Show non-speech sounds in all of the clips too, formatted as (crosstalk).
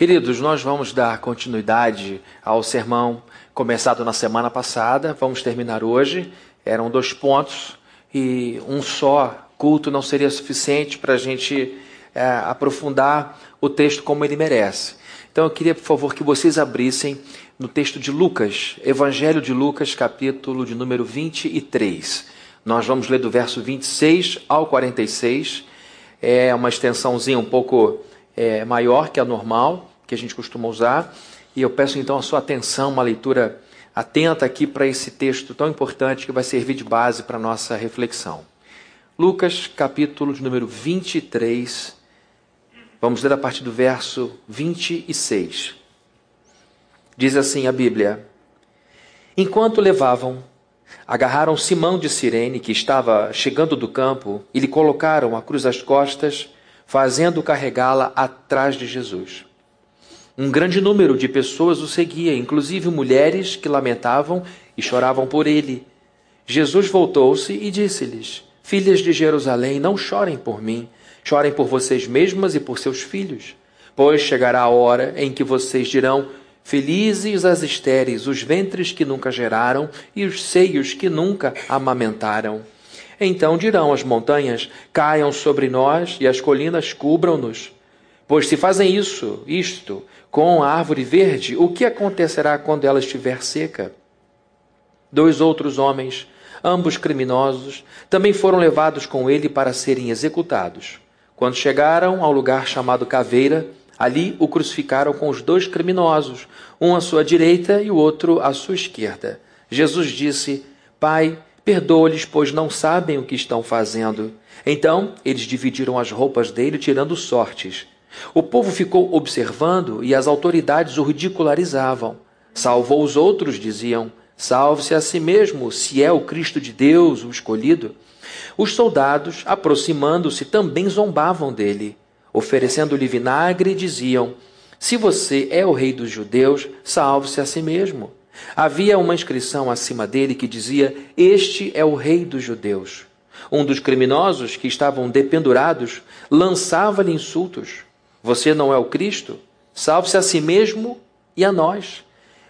Queridos, nós vamos dar continuidade ao sermão começado na semana passada, vamos terminar hoje. Eram dois pontos e um só culto não seria suficiente para a gente é, aprofundar o texto como ele merece. Então eu queria, por favor, que vocês abrissem no texto de Lucas, Evangelho de Lucas, capítulo de número 23. Nós vamos ler do verso 26 ao 46. É uma extensãozinha um pouco é, maior que a normal que a gente costuma usar. E eu peço então a sua atenção, uma leitura atenta aqui para esse texto tão importante que vai servir de base para a nossa reflexão. Lucas, capítulo de número 23. Vamos ler a partir do verso 26. Diz assim a Bíblia: Enquanto levavam, agarraram Simão de Cirene, que estava chegando do campo, e lhe colocaram a cruz às costas, fazendo carregá-la atrás de Jesus. Um grande número de pessoas o seguia, inclusive mulheres que lamentavam e choravam por ele. Jesus voltou-se e disse-lhes: Filhas de Jerusalém, não chorem por mim, chorem por vocês mesmas e por seus filhos. Pois chegará a hora em que vocês dirão: Felizes as estéreis, os ventres que nunca geraram e os seios que nunca amamentaram. Então dirão as montanhas: Caiam sobre nós e as colinas cubram-nos. Pois se fazem isso, isto, com a árvore verde, o que acontecerá quando ela estiver seca? Dois outros homens, ambos criminosos, também foram levados com ele para serem executados. Quando chegaram ao lugar chamado Caveira, ali o crucificaram com os dois criminosos, um à sua direita e o outro à sua esquerda. Jesus disse: Pai, perdoa-lhes, pois não sabem o que estão fazendo. Então eles dividiram as roupas dele, tirando sortes. O povo ficou observando e as autoridades o ridicularizavam. Salvou os outros, diziam. Salve-se a si mesmo, se é o Cristo de Deus, o escolhido. Os soldados, aproximando-se, também zombavam dele. Oferecendo-lhe vinagre, diziam: Se você é o rei dos judeus, salve-se a si mesmo. Havia uma inscrição acima dele que dizia: Este é o rei dos judeus. Um dos criminosos que estavam dependurados lançava-lhe insultos. Você não é o Cristo? Salve-se a si mesmo e a nós.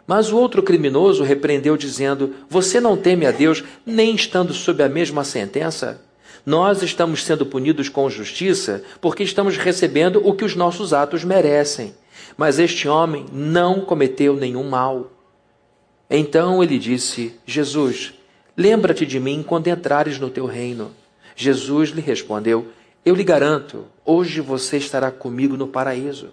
Mas o outro criminoso repreendeu, dizendo: Você não teme a Deus, nem estando sob a mesma sentença? Nós estamos sendo punidos com justiça porque estamos recebendo o que os nossos atos merecem. Mas este homem não cometeu nenhum mal. Então ele disse: Jesus, lembra-te de mim quando entrares no teu reino. Jesus lhe respondeu: eu lhe garanto, hoje você estará comigo no paraíso.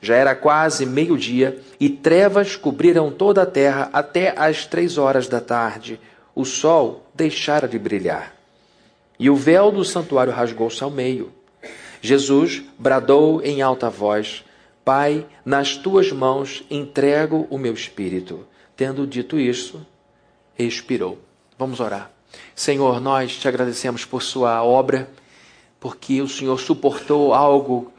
Já era quase meio-dia e trevas cobriram toda a terra até às três horas da tarde. O sol deixara de brilhar. E o véu do santuário rasgou-se ao meio. Jesus bradou em alta voz: Pai, nas tuas mãos entrego o meu espírito. Tendo dito isso, expirou. Vamos orar. Senhor, nós te agradecemos por Sua obra porque o Senhor suportou algo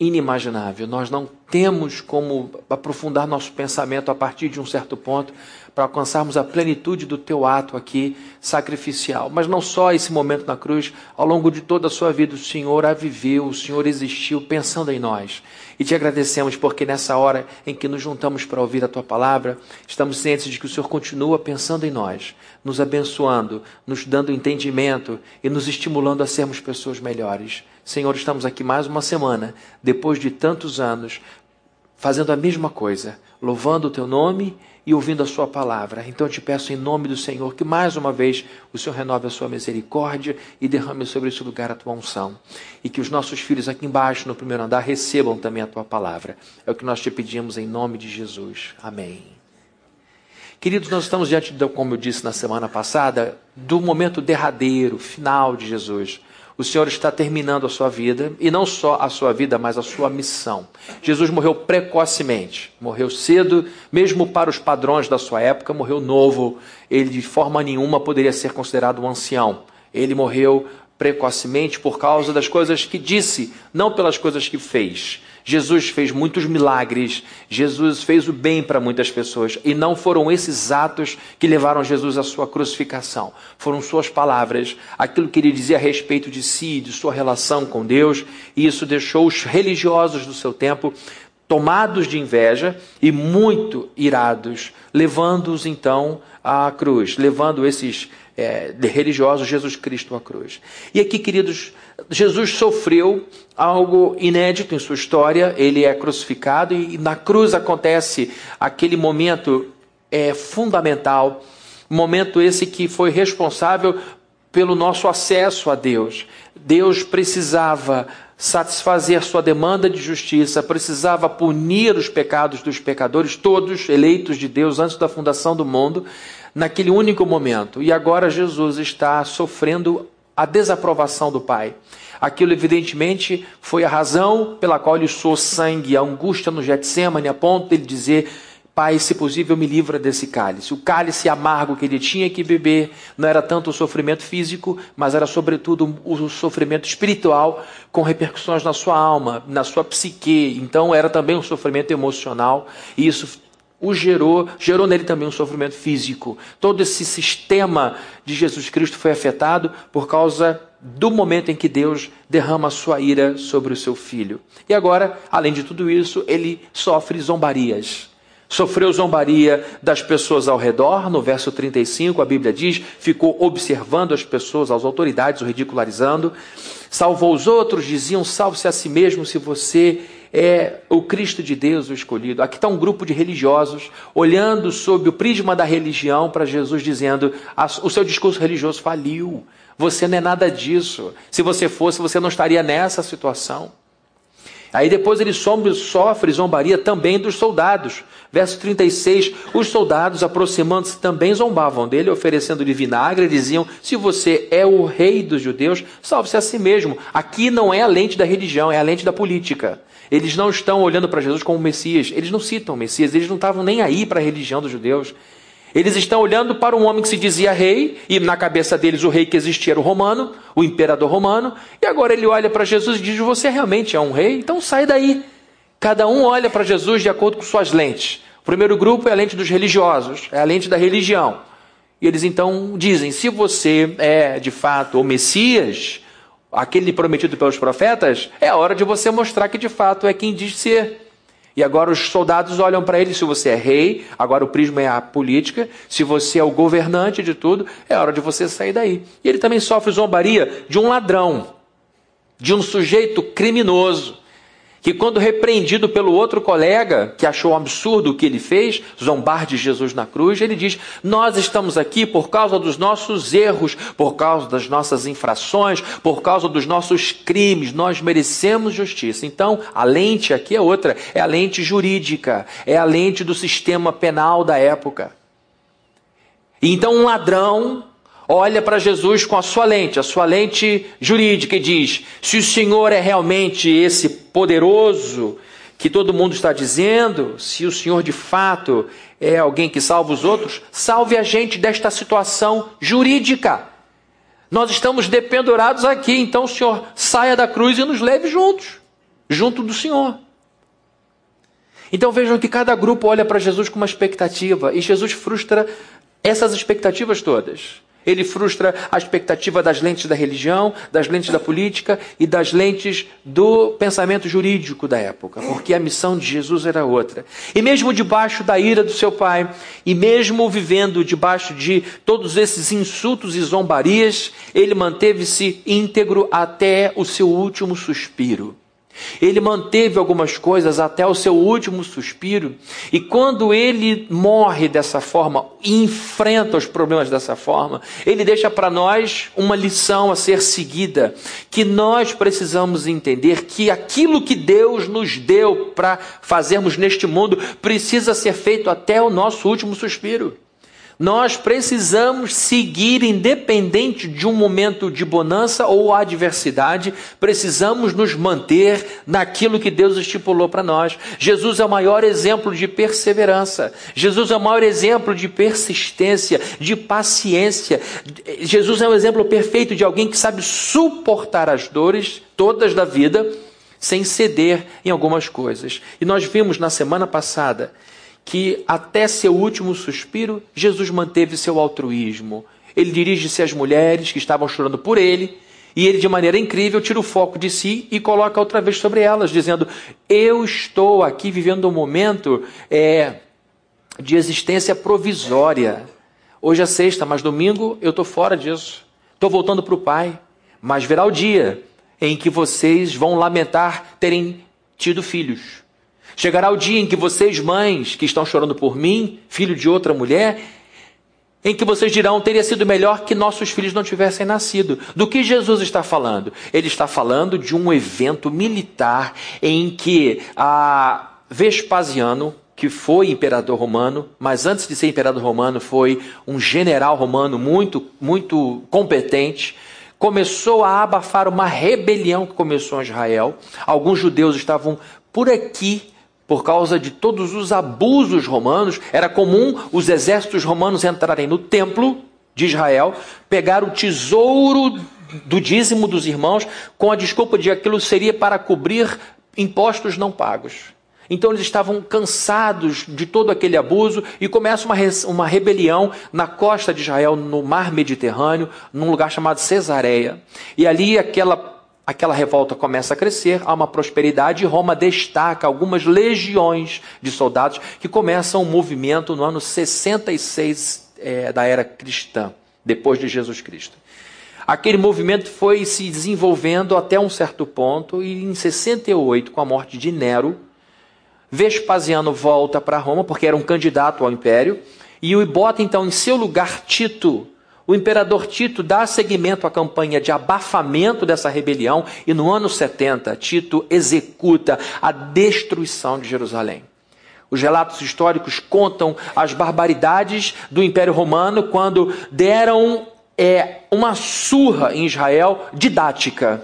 inimaginável. Nós não temos como aprofundar nosso pensamento a partir de um certo ponto para alcançarmos a plenitude do teu ato aqui sacrificial. Mas não só esse momento na cruz, ao longo de toda a sua vida, o Senhor a viveu, o Senhor existiu pensando em nós. E te agradecemos porque nessa hora em que nos juntamos para ouvir a tua palavra, estamos cientes de que o Senhor continua pensando em nós, nos abençoando, nos dando entendimento e nos estimulando a sermos pessoas melhores. Senhor, estamos aqui mais uma semana, depois de tantos anos, fazendo a mesma coisa, louvando o teu nome e ouvindo a sua palavra. Então eu te peço em nome do Senhor que mais uma vez o Senhor renove a sua misericórdia e derrame sobre esse lugar a tua unção. E que os nossos filhos aqui embaixo, no primeiro andar, recebam também a tua palavra. É o que nós te pedimos em nome de Jesus. Amém. Queridos, nós estamos diante, como eu disse na semana passada, do momento derradeiro, final de Jesus o Senhor está terminando a sua vida, e não só a sua vida, mas a sua missão. Jesus morreu precocemente, morreu cedo, mesmo para os padrões da sua época, morreu novo. Ele de forma nenhuma poderia ser considerado um ancião. Ele morreu precocemente por causa das coisas que disse, não pelas coisas que fez. Jesus fez muitos milagres, Jesus fez o bem para muitas pessoas, e não foram esses atos que levaram Jesus à sua crucificação. Foram suas palavras, aquilo que ele dizia a respeito de si, de sua relação com Deus, e isso deixou os religiosos do seu tempo tomados de inveja e muito irados, levando-os então à cruz, levando esses é, religiosos Jesus Cristo à cruz. E aqui, queridos, Jesus sofreu algo inédito em sua história, ele é crucificado e na cruz acontece aquele momento é, fundamental, momento esse que foi responsável pelo nosso acesso a Deus. Deus precisava satisfazer sua demanda de justiça, precisava punir os pecados dos pecadores, todos eleitos de Deus antes da fundação do mundo, naquele único momento. E agora Jesus está sofrendo a desaprovação do Pai. Aquilo, evidentemente, foi a razão pela qual ele soou sangue, a angústia no Getsemane, a ponto de ele dizer: Pai, se possível, me livra desse cálice. O cálice amargo que ele tinha que beber não era tanto o sofrimento físico, mas era sobretudo o sofrimento espiritual, com repercussões na sua alma, na sua psique. Então era também um sofrimento emocional, e isso o gerou, gerou nele também um sofrimento físico. Todo esse sistema de Jesus Cristo foi afetado por causa do momento em que Deus derrama a sua ira sobre o seu filho. E agora, além de tudo isso, ele sofre zombarias. Sofreu zombaria das pessoas ao redor, no verso 35, a Bíblia diz, ficou observando as pessoas, as autoridades, o ridicularizando. Salvou os outros, diziam: salve-se a si mesmo se você é o Cristo de Deus, o escolhido. Aqui está um grupo de religiosos olhando sob o prisma da religião para Jesus, dizendo: o seu discurso religioso faliu. Você não é nada disso. Se você fosse, você não estaria nessa situação. Aí depois ele sofre zombaria também dos soldados. Verso 36: Os soldados, aproximando-se, também zombavam dele, oferecendo-lhe vinagre, e diziam: Se você é o rei dos judeus, salve-se a si mesmo. Aqui não é a lente da religião, é a lente da política. Eles não estão olhando para Jesus como Messias, eles não citam Messias, eles não estavam nem aí para a religião dos judeus. Eles estão olhando para um homem que se dizia rei, e na cabeça deles o rei que existia era o romano, o imperador romano, e agora ele olha para Jesus e diz: Você realmente é um rei? Então sai daí. Cada um olha para Jesus de acordo com suas lentes. O primeiro grupo é a lente dos religiosos, é a lente da religião. E eles então dizem: se você é de fato o Messias, aquele prometido pelos profetas, é hora de você mostrar que de fato é quem diz ser. E agora os soldados olham para ele, se você é rei, agora o prisma é a política, se você é o governante de tudo, é hora de você sair daí. E ele também sofre zombaria de um ladrão, de um sujeito criminoso, que quando repreendido pelo outro colega, que achou absurdo o que ele fez, zombar de Jesus na cruz, ele diz: Nós estamos aqui por causa dos nossos erros, por causa das nossas infrações, por causa dos nossos crimes, nós merecemos justiça. Então, a lente aqui é outra, é a lente jurídica, é a lente do sistema penal da época. Então, um ladrão olha para Jesus com a sua lente, a sua lente jurídica, e diz: se o Senhor é realmente esse poderoso que todo mundo está dizendo, se o Senhor de fato é alguém que salva os outros, salve a gente desta situação jurídica. Nós estamos dependurados aqui, então o Senhor saia da cruz e nos leve juntos, junto do Senhor. Então vejam que cada grupo olha para Jesus com uma expectativa e Jesus frustra essas expectativas todas. Ele frustra a expectativa das lentes da religião, das lentes da política e das lentes do pensamento jurídico da época, porque a missão de Jesus era outra. E mesmo debaixo da ira do seu pai, e mesmo vivendo debaixo de todos esses insultos e zombarias, ele manteve-se íntegro até o seu último suspiro. Ele manteve algumas coisas até o seu último suspiro, e quando ele morre dessa forma, enfrenta os problemas dessa forma, ele deixa para nós uma lição a ser seguida, que nós precisamos entender que aquilo que Deus nos deu para fazermos neste mundo precisa ser feito até o nosso último suspiro. Nós precisamos seguir, independente de um momento de bonança ou adversidade, precisamos nos manter naquilo que Deus estipulou para nós. Jesus é o maior exemplo de perseverança, Jesus é o maior exemplo de persistência, de paciência. Jesus é o exemplo perfeito de alguém que sabe suportar as dores todas da vida sem ceder em algumas coisas. E nós vimos na semana passada que até seu último suspiro, Jesus manteve seu altruísmo. Ele dirige-se às mulheres que estavam chorando por ele E ele, de maneira incrível, tira o foco de si e coloca outra vez sobre elas, dizendo: Eu estou aqui vivendo um momento é, de existência provisória. Hoje é sexta, mas domingo eu estou fora disso. Estou voltando para o Pai. Mas virá o dia em que vocês vão lamentar terem tido filhos. Chegará o dia em que vocês, mães, que estão chorando por mim, filho de outra mulher, em que vocês dirão teria sido melhor que nossos filhos não tivessem nascido. Do que Jesus está falando? Ele está falando de um evento militar em que a Vespasiano, que foi imperador romano, mas antes de ser imperador romano foi um general romano muito muito competente, começou a abafar uma rebelião que começou em Israel. Alguns judeus estavam por aqui por causa de todos os abusos romanos, era comum os exércitos romanos entrarem no templo de Israel, pegar o tesouro do dízimo dos irmãos com a desculpa de que aquilo seria para cobrir impostos não pagos. Então eles estavam cansados de todo aquele abuso e começa uma, uma rebelião na costa de Israel, no mar Mediterrâneo, num lugar chamado Cesareia. E ali aquela aquela revolta começa a crescer, há uma prosperidade e Roma destaca algumas legiões de soldados que começam um movimento no ano 66 é, da era cristã, depois de Jesus Cristo. Aquele movimento foi se desenvolvendo até um certo ponto e em 68, com a morte de Nero, Vespasiano volta para Roma porque era um candidato ao império e o bota então em seu lugar Tito, o imperador Tito dá seguimento à campanha de abafamento dessa rebelião e no ano 70 Tito executa a destruição de Jerusalém. Os relatos históricos contam as barbaridades do Império Romano quando deram é, uma surra em Israel didática.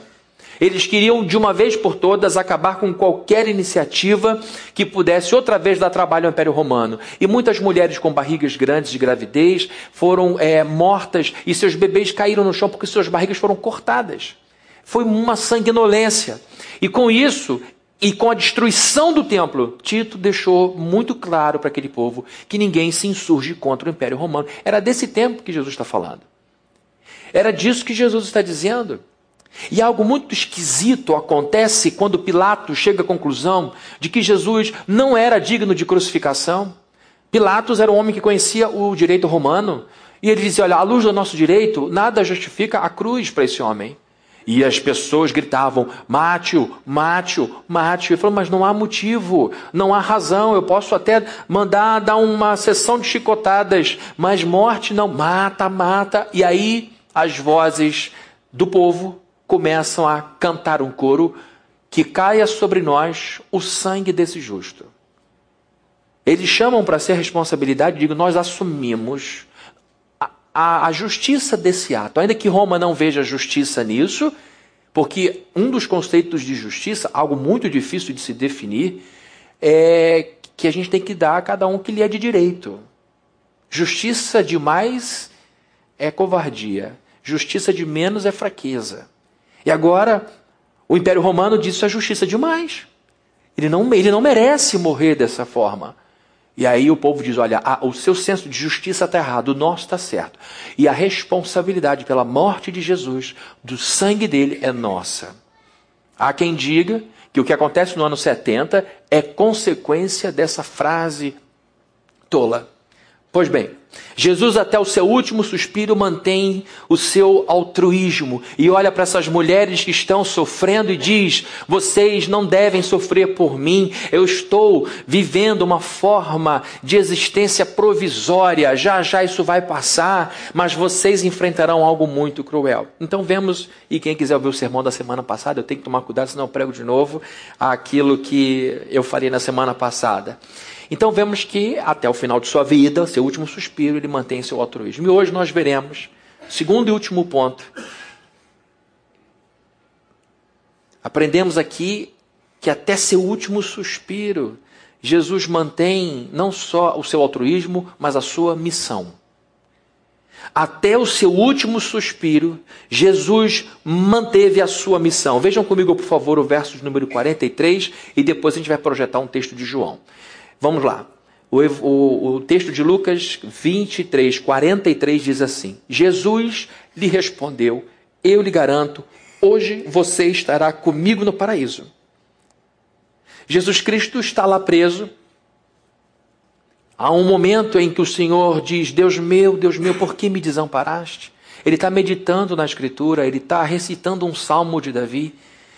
Eles queriam, de uma vez por todas, acabar com qualquer iniciativa que pudesse outra vez dar trabalho ao Império Romano. E muitas mulheres com barrigas grandes de gravidez foram é, mortas e seus bebês caíram no chão porque suas barrigas foram cortadas. Foi uma sanguinolência. E com isso, e com a destruição do templo, Tito deixou muito claro para aquele povo que ninguém se insurge contra o Império Romano. Era desse tempo que Jesus está falando. Era disso que Jesus está dizendo. E algo muito esquisito acontece quando Pilatos chega à conclusão de que Jesus não era digno de crucificação. Pilatos era um homem que conhecia o direito romano. E ele dizia: Olha, à luz do nosso direito, nada justifica a cruz para esse homem. E as pessoas gritavam: mate-o, mate-o, mate-o. Ele falou: Mas não há motivo, não há razão. Eu posso até mandar dar uma sessão de chicotadas, mas morte não, mata, mata. E aí as vozes do povo começam a cantar um coro que caia sobre nós o sangue desse justo. Eles chamam para ser responsabilidade, digo, nós assumimos a, a, a, justiça desse ato, ainda que Roma não veja justiça nisso, porque um dos conceitos de justiça, algo muito difícil de se definir, é que a gente tem que dar a cada um que lhe é de direito. Justiça demais é covardia, justiça de menos é fraqueza. E agora, o Império Romano disse isso é justiça demais. Ele não, ele não merece morrer dessa forma. E aí o povo diz: olha, o seu senso de justiça está errado, o nosso está certo. E a responsabilidade pela morte de Jesus, do sangue dele, é nossa. Há quem diga que o que acontece no ano 70 é consequência dessa frase tola. Pois bem, Jesus, até o seu último suspiro, mantém o seu altruísmo e olha para essas mulheres que estão sofrendo e diz: Vocês não devem sofrer por mim, eu estou vivendo uma forma de existência provisória, já já isso vai passar, mas vocês enfrentarão algo muito cruel. Então, vemos, e quem quiser ouvir o sermão da semana passada, eu tenho que tomar cuidado, senão eu prego de novo aquilo que eu falei na semana passada. Então vemos que até o final de sua vida, seu último suspiro, ele mantém seu altruísmo. E hoje nós veremos, segundo e último ponto, aprendemos aqui que até seu último suspiro, Jesus mantém não só o seu altruísmo, mas a sua missão. Até o seu último suspiro, Jesus manteve a sua missão. Vejam comigo, por favor, o verso número 43 e depois a gente vai projetar um texto de João. Vamos lá. O, o, o, texto de Lucas 23, 43 diz assim: Jesus lhe respondeu: Eu lhe garanto, hoje você estará comigo no paraíso. Jesus Cristo está lá preso. Há um momento em que o Senhor diz: Deus meu, Deus meu, por que me desamparaste? Ele está meditando na Escritura, ele está recitando um salmo de Davi,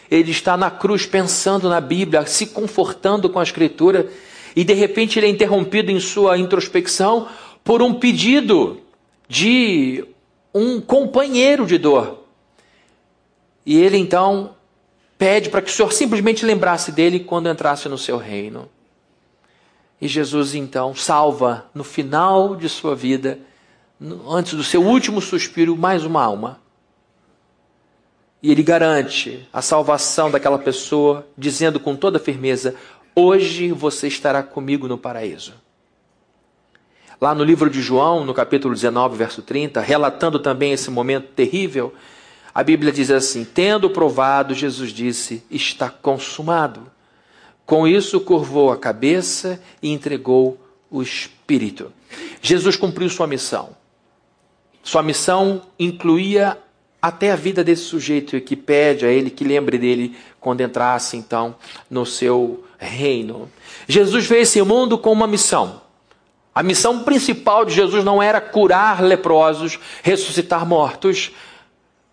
ele está na cruz pensando na Bíblia, se confortando com a Escritura, e de repente ele é interrompido em sua introspecção por um pedido de um companheiro de dor. E ele então pede para que o Senhor simplesmente lembrasse dele quando entrasse no seu reino. E Jesus então salva no final de sua vida, antes do seu último suspiro, mais uma alma. E ele garante a salvação daquela pessoa, dizendo com toda firmeza: Hoje você estará comigo no paraíso. Lá no livro de João, no capítulo 19, verso 30, relatando também esse momento terrível, a Bíblia diz assim: Tendo provado, Jesus disse: Está consumado. Com isso, curvou a cabeça e entregou o espírito. Jesus cumpriu sua missão. Sua missão incluía até a vida desse sujeito que pede a ele que lembre dele quando entrasse então no seu reino. Jesus veio esse mundo com uma missão. A missão principal de Jesus não era curar leprosos, ressuscitar mortos,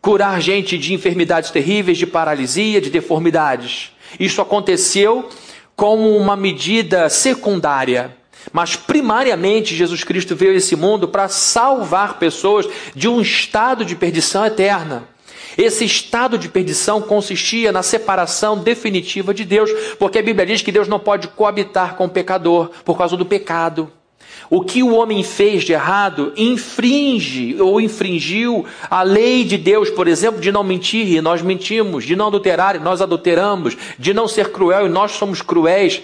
curar gente de enfermidades terríveis, de paralisia, de deformidades. Isso aconteceu como uma medida secundária. Mas primariamente Jesus Cristo veio a esse mundo para salvar pessoas de um estado de perdição eterna. Esse estado de perdição consistia na separação definitiva de Deus, porque a Bíblia diz que Deus não pode coabitar com o pecador por causa do pecado. O que o homem fez de errado infringe ou infringiu a lei de Deus, por exemplo, de não mentir e nós mentimos, de não adulterar e nós adulteramos, de não ser cruel e nós somos cruéis,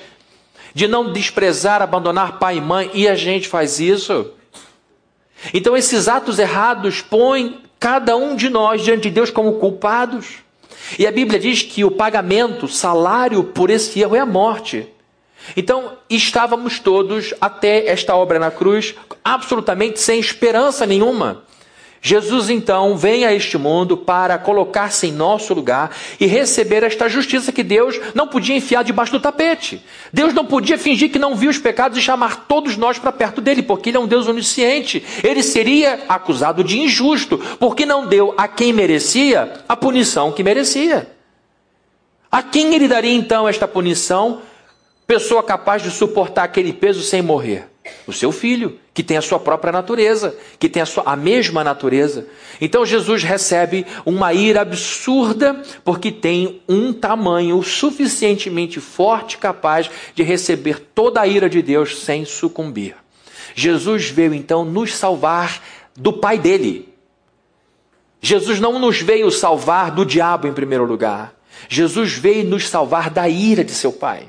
de não desprezar, abandonar pai e mãe e a gente faz isso. Então esses atos errados põem cada um de nós diante de Deus como culpados. E a Bíblia diz que o pagamento, salário por esse erro é a morte. Então, estávamos todos até esta obra na cruz absolutamente sem esperança nenhuma. Jesus então vem a este mundo para colocar-se em nosso lugar e receber esta justiça que Deus não podia enfiar debaixo do tapete. Deus não podia fingir que não viu os pecados e chamar todos nós para perto dele, porque ele é um Deus onisciente. Ele seria acusado de injusto, porque não deu a quem merecia a punição que merecia. A quem ele daria então esta punição? Pessoa capaz de suportar aquele peso sem morrer? O seu filho, que tem a sua própria natureza, que tem a, sua, a mesma natureza. Então Jesus recebe uma ira absurda, porque tem um tamanho suficientemente forte, capaz de receber toda a ira de Deus sem sucumbir. Jesus veio então nos salvar do pai dele. Jesus não nos veio salvar do diabo em primeiro lugar. Jesus veio nos salvar da ira de seu pai.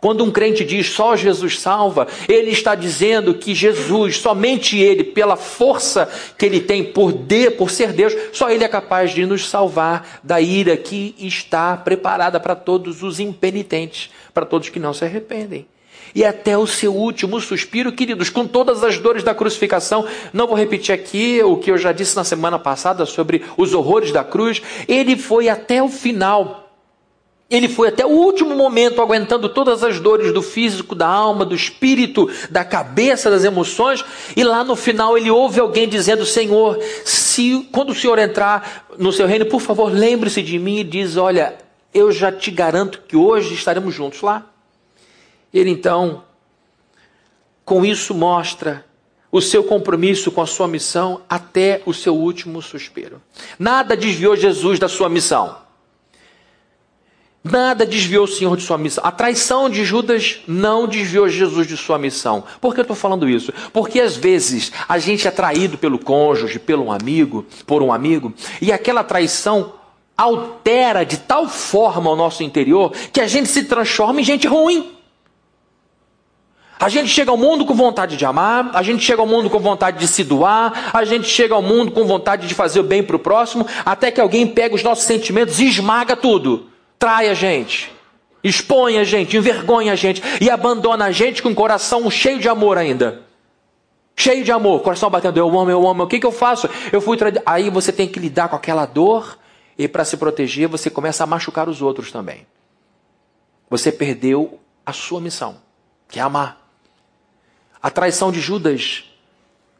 Quando um crente diz só Jesus salva, ele está dizendo que Jesus, somente ele, pela força que ele tem por, de, por ser Deus, só ele é capaz de nos salvar da ira que está preparada para todos os impenitentes, para todos que não se arrependem. E até o seu último suspiro, queridos, com todas as dores da crucificação, não vou repetir aqui o que eu já disse na semana passada sobre os horrores da cruz, ele foi até o final ele foi até o último momento aguentando todas as dores do físico, da alma, do espírito, da cabeça, das emoções, e lá no final ele ouve alguém dizendo: Senhor, se quando o Senhor entrar no seu reino, por favor, lembre-se de mim e diz: Olha, eu já te garanto que hoje estaremos juntos lá. Ele então, com isso, mostra o seu compromisso com a sua missão até o seu último suspiro. Nada desviou Jesus da sua missão. Nada desviou o Senhor de sua missão. A traição de Judas não desviou Jesus de sua missão. Por que eu estou falando isso? Porque às vezes a gente é traído pelo cônjuge, pelo um amigo, por um amigo, e aquela traição altera de tal forma o nosso interior que a gente se transforma em gente ruim. A gente chega ao mundo com vontade de amar, a gente chega ao mundo com vontade de se doar, a gente chega ao mundo com vontade de fazer o bem para o próximo, até que alguém pega os nossos sentimentos e esmaga tudo trai a gente, expõe a gente, envergonha a gente e abandona a gente com o coração cheio de amor ainda. Cheio de amor, coração batendo, eu amo, eu amo, o que, que eu faço? Eu fui. Aí você tem que lidar com aquela dor e para se proteger você começa a machucar os outros também. Você perdeu a sua missão, que é amar. A traição de Judas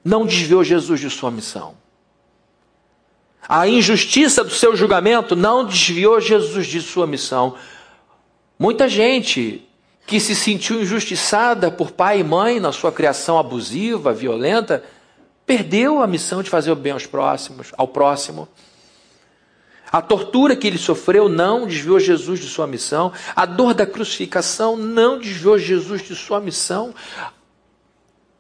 não desviou Jesus de sua missão. A injustiça do seu julgamento não desviou Jesus de sua missão. Muita gente que se sentiu injustiçada por pai e mãe na sua criação abusiva, violenta, perdeu a missão de fazer o bem aos próximos, ao próximo. A tortura que ele sofreu não desviou Jesus de sua missão. A dor da crucificação não desviou Jesus de sua missão.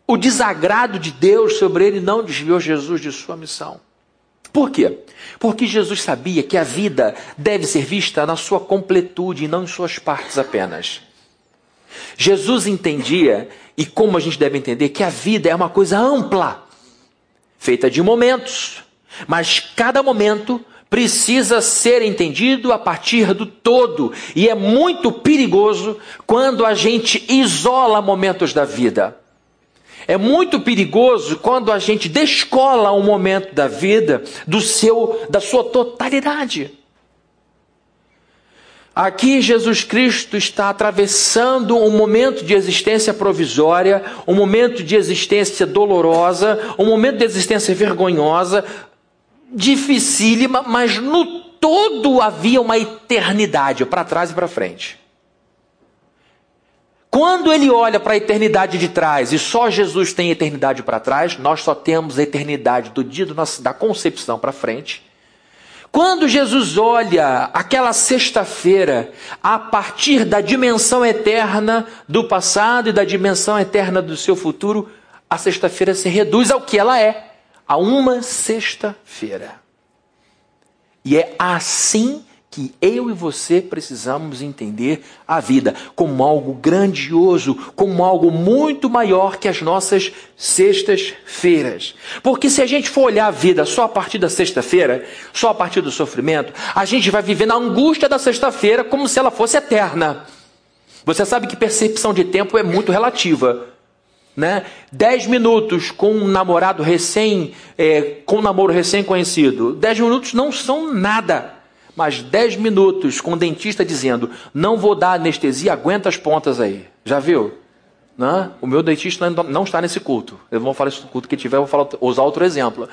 O desagrado de Deus sobre ele não desviou Jesus de sua missão. Por quê? Porque Jesus sabia que a vida deve ser vista na sua completude e não em suas partes apenas. Jesus entendia, e como a gente deve entender, que a vida é uma coisa ampla, feita de momentos, mas cada momento precisa ser entendido a partir do todo, e é muito perigoso quando a gente isola momentos da vida. É muito perigoso quando a gente descola um momento da vida do seu da sua totalidade. Aqui Jesus Cristo está atravessando um momento de existência provisória, um momento de existência dolorosa, um momento de existência vergonhosa, dificílima, mas no todo havia uma eternidade, para trás e para frente. Quando ele olha para a eternidade de trás e só Jesus tem eternidade para trás, nós só temos a eternidade do dia do nosso, da concepção para frente. Quando Jesus olha aquela sexta-feira a partir da dimensão eterna do passado e da dimensão eterna do seu futuro, a sexta-feira se reduz ao que ela é, a uma sexta-feira. E é assim que eu e você precisamos entender a vida como algo grandioso, como algo muito maior que as nossas sextas-feiras. Porque se a gente for olhar a vida só a partir da sexta-feira, só a partir do sofrimento, a gente vai viver na angústia da sexta-feira como se ela fosse eterna. Você sabe que percepção de tempo é muito relativa. Né? Dez minutos com um namorado recém, é, com um namoro recém-conhecido, dez minutos não são nada mas 10 minutos com o dentista dizendo: não vou dar anestesia, aguenta as pontas aí. Já viu? Não? O meu dentista não está nesse culto. Eu vou falar no culto que tiver, vou falar, usar outro exemplo.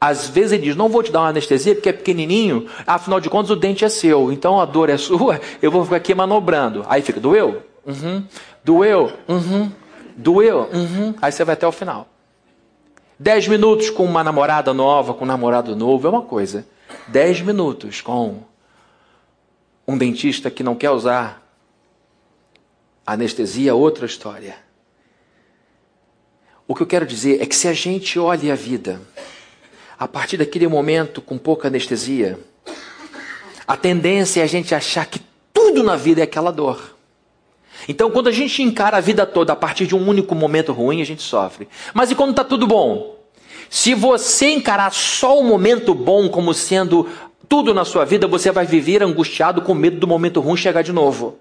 Às vezes ele diz: não vou te dar uma anestesia porque é pequenininho, afinal de contas o dente é seu, então a dor é sua, (laughs) eu vou ficar aqui manobrando. Aí fica: doeu? Uhum. Doeu? Uhum. Doeu? Uhum. Aí você vai até o final. Dez minutos com uma namorada nova, com um namorado novo, é uma coisa. 10 minutos com um dentista que não quer usar anestesia, outra história. O que eu quero dizer é que se a gente olha a vida a partir daquele momento com pouca anestesia, a tendência é a gente achar que tudo na vida é aquela dor. Então, quando a gente encara a vida toda a partir de um único momento ruim, a gente sofre. Mas e quando está tudo bom? Se você encarar só o momento bom como sendo tudo na sua vida, você vai viver angustiado com medo do momento ruim chegar de novo.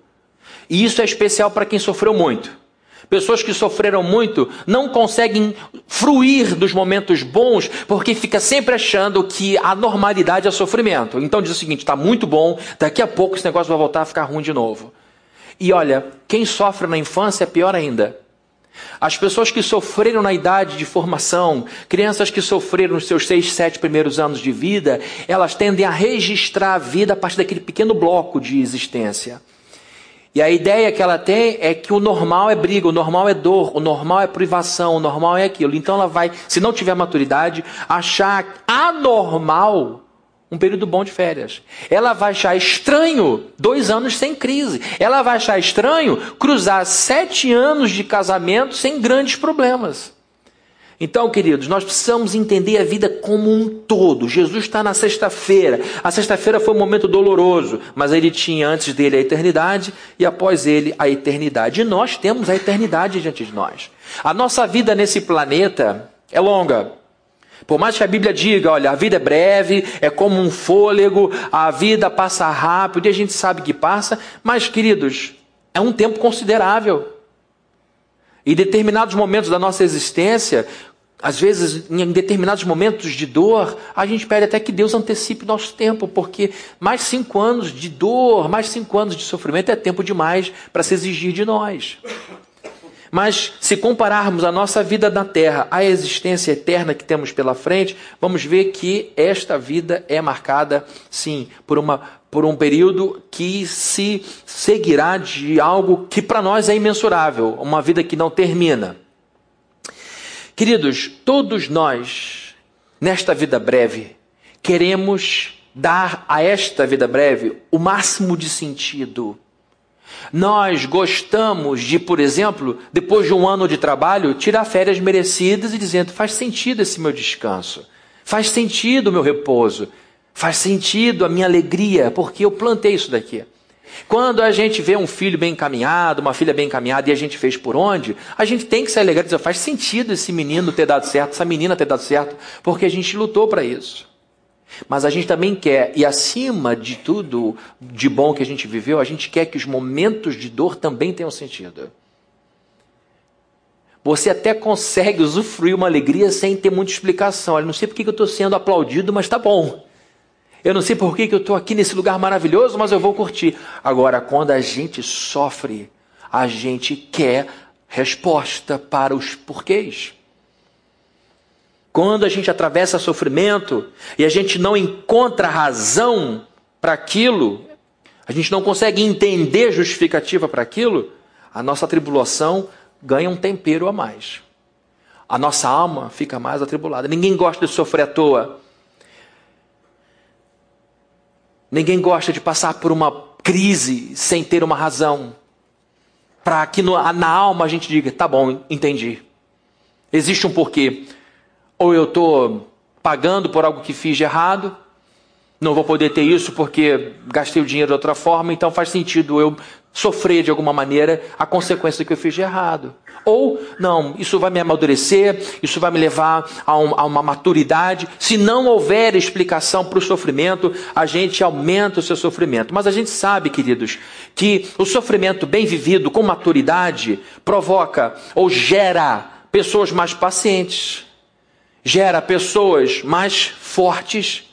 E isso é especial para quem sofreu muito. Pessoas que sofreram muito não conseguem fruir dos momentos bons porque fica sempre achando que a normalidade é sofrimento. Então diz o seguinte: está muito bom, daqui a pouco esse negócio vai voltar a ficar ruim de novo. E olha, quem sofre na infância é pior ainda. As pessoas que sofreram na idade de formação, crianças que sofreram nos seus seis, sete primeiros anos de vida, elas tendem a registrar a vida a partir daquele pequeno bloco de existência. E a ideia que ela tem é que o normal é briga, o normal é dor, o normal é privação, o normal é aquilo. Então ela vai, se não tiver maturidade, achar anormal um período bom de férias. Ela vai achar estranho dois anos sem crise. Ela vai achar estranho cruzar sete anos de casamento sem grandes problemas. Então, queridos, nós precisamos entender a vida como um todo. Jesus está na sexta-feira. A sexta-feira foi um momento doloroso, mas ele tinha antes dele a eternidade e após ele a eternidade. E nós temos a eternidade diante de nós. A nossa vida nesse planeta é longa. Por mais que a Bíblia diga, olha, a vida é breve, é como um fôlego, a vida passa rápido e a gente sabe que passa, mas, queridos, é um tempo considerável. Em determinados momentos da nossa existência, às vezes, em determinados momentos de dor, a gente pede até que Deus antecipe nosso tempo, porque mais cinco anos de dor, mais cinco anos de sofrimento é tempo demais para se exigir de nós. Mas se compararmos a nossa vida na terra à existência eterna que temos pela frente, vamos ver que esta vida é marcada, sim, por, uma, por um período que se seguirá de algo que para nós é imensurável, uma vida que não termina. Queridos, todos nós, nesta vida breve, queremos dar a esta vida breve o máximo de sentido nós gostamos de, por exemplo, depois de um ano de trabalho, tirar férias merecidas e dizendo: faz sentido esse meu descanso, faz sentido o meu repouso, faz sentido a minha alegria, porque eu plantei isso daqui. Quando a gente vê um filho bem encaminhado, uma filha bem encaminhada e a gente fez por onde, a gente tem que se alegrar e dizer: faz sentido esse menino ter dado certo, essa menina ter dado certo, porque a gente lutou para isso. Mas a gente também quer, e acima de tudo de bom que a gente viveu, a gente quer que os momentos de dor também tenham sentido. Você até consegue usufruir uma alegria sem ter muita explicação. Eu não sei por que eu estou sendo aplaudido, mas está bom. Eu não sei por que eu estou aqui nesse lugar maravilhoso, mas eu vou curtir. Agora, quando a gente sofre, a gente quer resposta para os porquês. Quando a gente atravessa sofrimento e a gente não encontra razão para aquilo, a gente não consegue entender justificativa para aquilo, a nossa tribulação ganha um tempero a mais. A nossa alma fica mais atribulada. Ninguém gosta de sofrer à toa. Ninguém gosta de passar por uma crise sem ter uma razão. Para que no, na alma a gente diga: tá bom, entendi. Existe um porquê. Ou eu estou pagando por algo que fiz de errado, não vou poder ter isso porque gastei o dinheiro de outra forma, então faz sentido eu sofrer de alguma maneira a consequência que eu fiz de errado. Ou, não, isso vai me amadurecer, isso vai me levar a, um, a uma maturidade. Se não houver explicação para o sofrimento, a gente aumenta o seu sofrimento. Mas a gente sabe, queridos, que o sofrimento bem vivido, com maturidade, provoca ou gera pessoas mais pacientes gera pessoas mais fortes,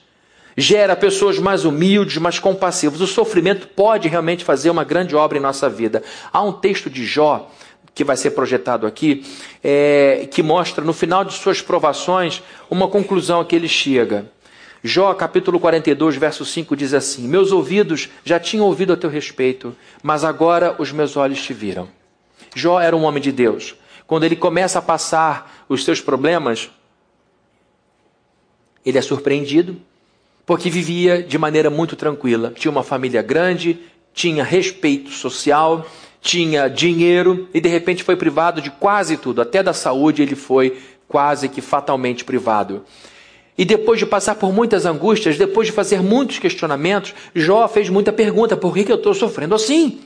gera pessoas mais humildes, mais compassivas. O sofrimento pode realmente fazer uma grande obra em nossa vida. Há um texto de Jó que vai ser projetado aqui, é, que mostra no final de suas provações uma conclusão a que ele chega. Jó, capítulo 42, verso 5 diz assim: Meus ouvidos já tinham ouvido a teu respeito, mas agora os meus olhos te viram. Jó era um homem de Deus. Quando ele começa a passar os seus problemas, ele é surpreendido porque vivia de maneira muito tranquila. Tinha uma família grande, tinha respeito social, tinha dinheiro e de repente foi privado de quase tudo, até da saúde ele foi quase que fatalmente privado. E depois de passar por muitas angústias, depois de fazer muitos questionamentos, Jó fez muita pergunta: por que, que eu estou sofrendo assim?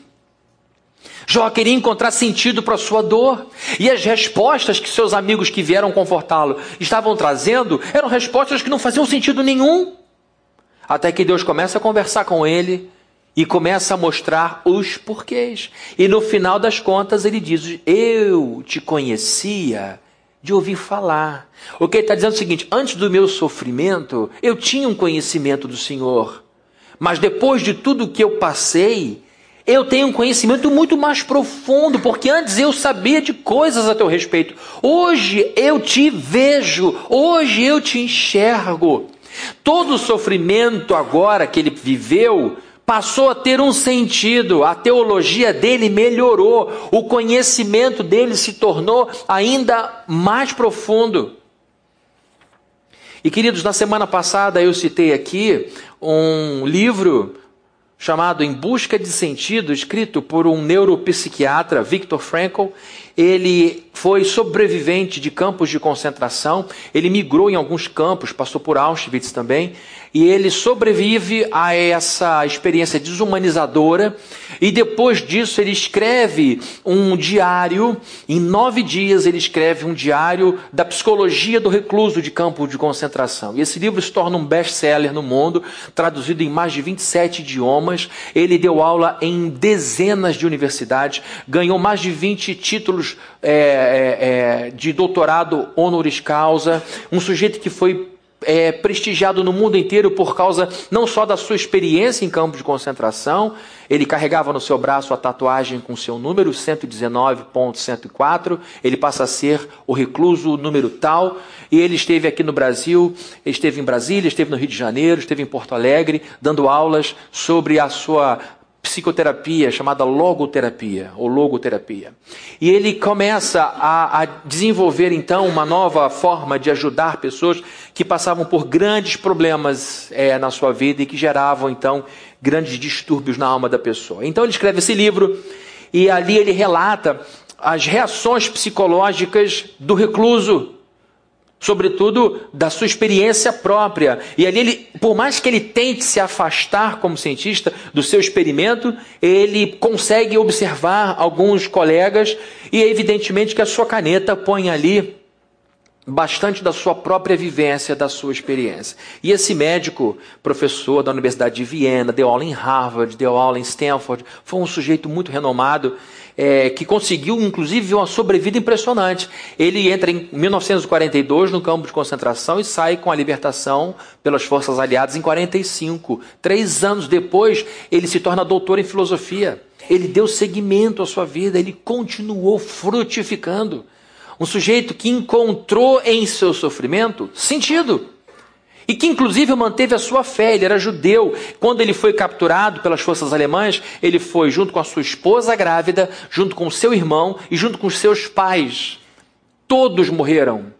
Jó queria encontrar sentido para sua dor. E as respostas que seus amigos que vieram confortá-lo estavam trazendo eram respostas que não faziam sentido nenhum. Até que Deus começa a conversar com ele e começa a mostrar os porquês. E no final das contas ele diz: Eu te conhecia de ouvir falar. O que ele está dizendo é o seguinte: antes do meu sofrimento, eu tinha um conhecimento do Senhor. Mas depois de tudo que eu passei, eu tenho um conhecimento muito mais profundo, porque antes eu sabia de coisas a teu respeito. Hoje eu te vejo, hoje eu te enxergo. Todo o sofrimento agora que ele viveu passou a ter um sentido, a teologia dele melhorou, o conhecimento dele se tornou ainda mais profundo. E queridos, na semana passada eu citei aqui um livro chamado Em Busca de Sentido, escrito por um neuropsiquiatra, Viktor Frankl. Ele foi sobrevivente de campos de concentração, ele migrou em alguns campos, passou por Auschwitz também, e ele sobrevive a essa experiência desumanizadora e depois disso ele escreve um diário. Em nove dias ele escreve um diário da psicologia do recluso de campo de concentração. E esse livro se torna um best-seller no mundo, traduzido em mais de 27 idiomas. Ele deu aula em dezenas de universidades, ganhou mais de 20 títulos é, é, é, de doutorado honoris causa. Um sujeito que foi é, prestigiado no mundo inteiro por causa não só da sua experiência em campo de concentração, ele carregava no seu braço a tatuagem com seu número 119.104, ele passa a ser o recluso número tal, e ele esteve aqui no Brasil, esteve em Brasília, esteve no Rio de Janeiro, esteve em Porto Alegre, dando aulas sobre a sua psicoterapia chamada logoterapia ou logoterapia. E ele começa a, a, desenvolver então uma nova forma de ajudar pessoas que passavam por grandes problemas é, na sua vida e que geravam então grandes distúrbios na alma da pessoa. Então ele escreve esse livro e ali ele relata as reações psicológicas do recluso sobretudo da sua experiência própria. E ali ele, por mais que ele tente se afastar como cientista do seu experimento, ele consegue observar alguns colegas e evidentemente que a sua caneta põe ali bastante da sua própria vivência, da sua experiência. E esse médico, professor da Universidade de Viena, deu aula em Harvard, deu aula em Stanford, foi um sujeito muito renomado é, que conseguiu, inclusive, uma sobrevida impressionante. Ele entra em 1942 no campo de concentração e sai com a libertação pelas forças aliadas em 45. Três anos depois, ele se torna doutor em filosofia. Ele deu seguimento à sua vida, ele continuou frutificando. Um sujeito que encontrou em seu sofrimento sentido e que inclusive manteve a sua fé. Ele era judeu. Quando ele foi capturado pelas forças alemãs, ele foi junto com a sua esposa grávida, junto com seu irmão e junto com seus pais. Todos morreram.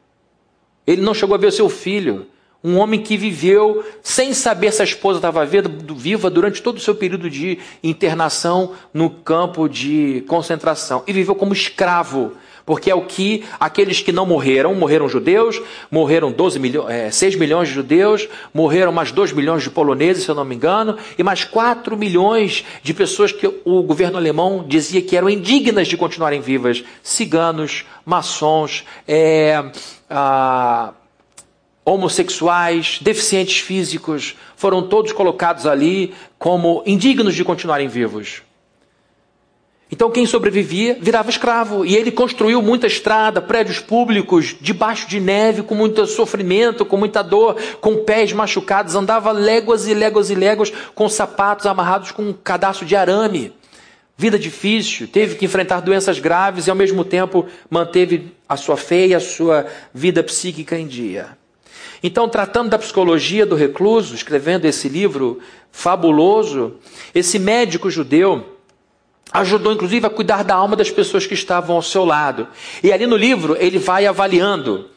Ele não chegou a ver seu filho. Um homem que viveu sem saber se a esposa estava viva durante todo o seu período de internação no campo de concentração. E viveu como escravo porque é o que aqueles que não morreram, morreram judeus, morreram 12 milhões, é, 6 milhões de judeus, morreram mais 2 milhões de poloneses, se eu não me engano, e mais 4 milhões de pessoas que o governo alemão dizia que eram indignas de continuarem vivas, ciganos, maçons, é, ah, homossexuais, deficientes físicos, foram todos colocados ali como indignos de continuarem vivos. Então quem sobrevivia virava escravo. E ele construiu muita estrada, prédios públicos, debaixo de neve, com muito sofrimento, com muita dor, com pés machucados, andava léguas e léguas e léguas com sapatos amarrados com um cadastro de arame. Vida difícil, teve que enfrentar doenças graves e ao mesmo tempo manteve a sua fé e a sua vida psíquica em dia. Então, tratando da psicologia do recluso, escrevendo esse livro fabuloso, esse médico judeu, ajudou inclusive a cuidar da alma das pessoas que estavam ao seu lado. E ali no livro ele vai avaliando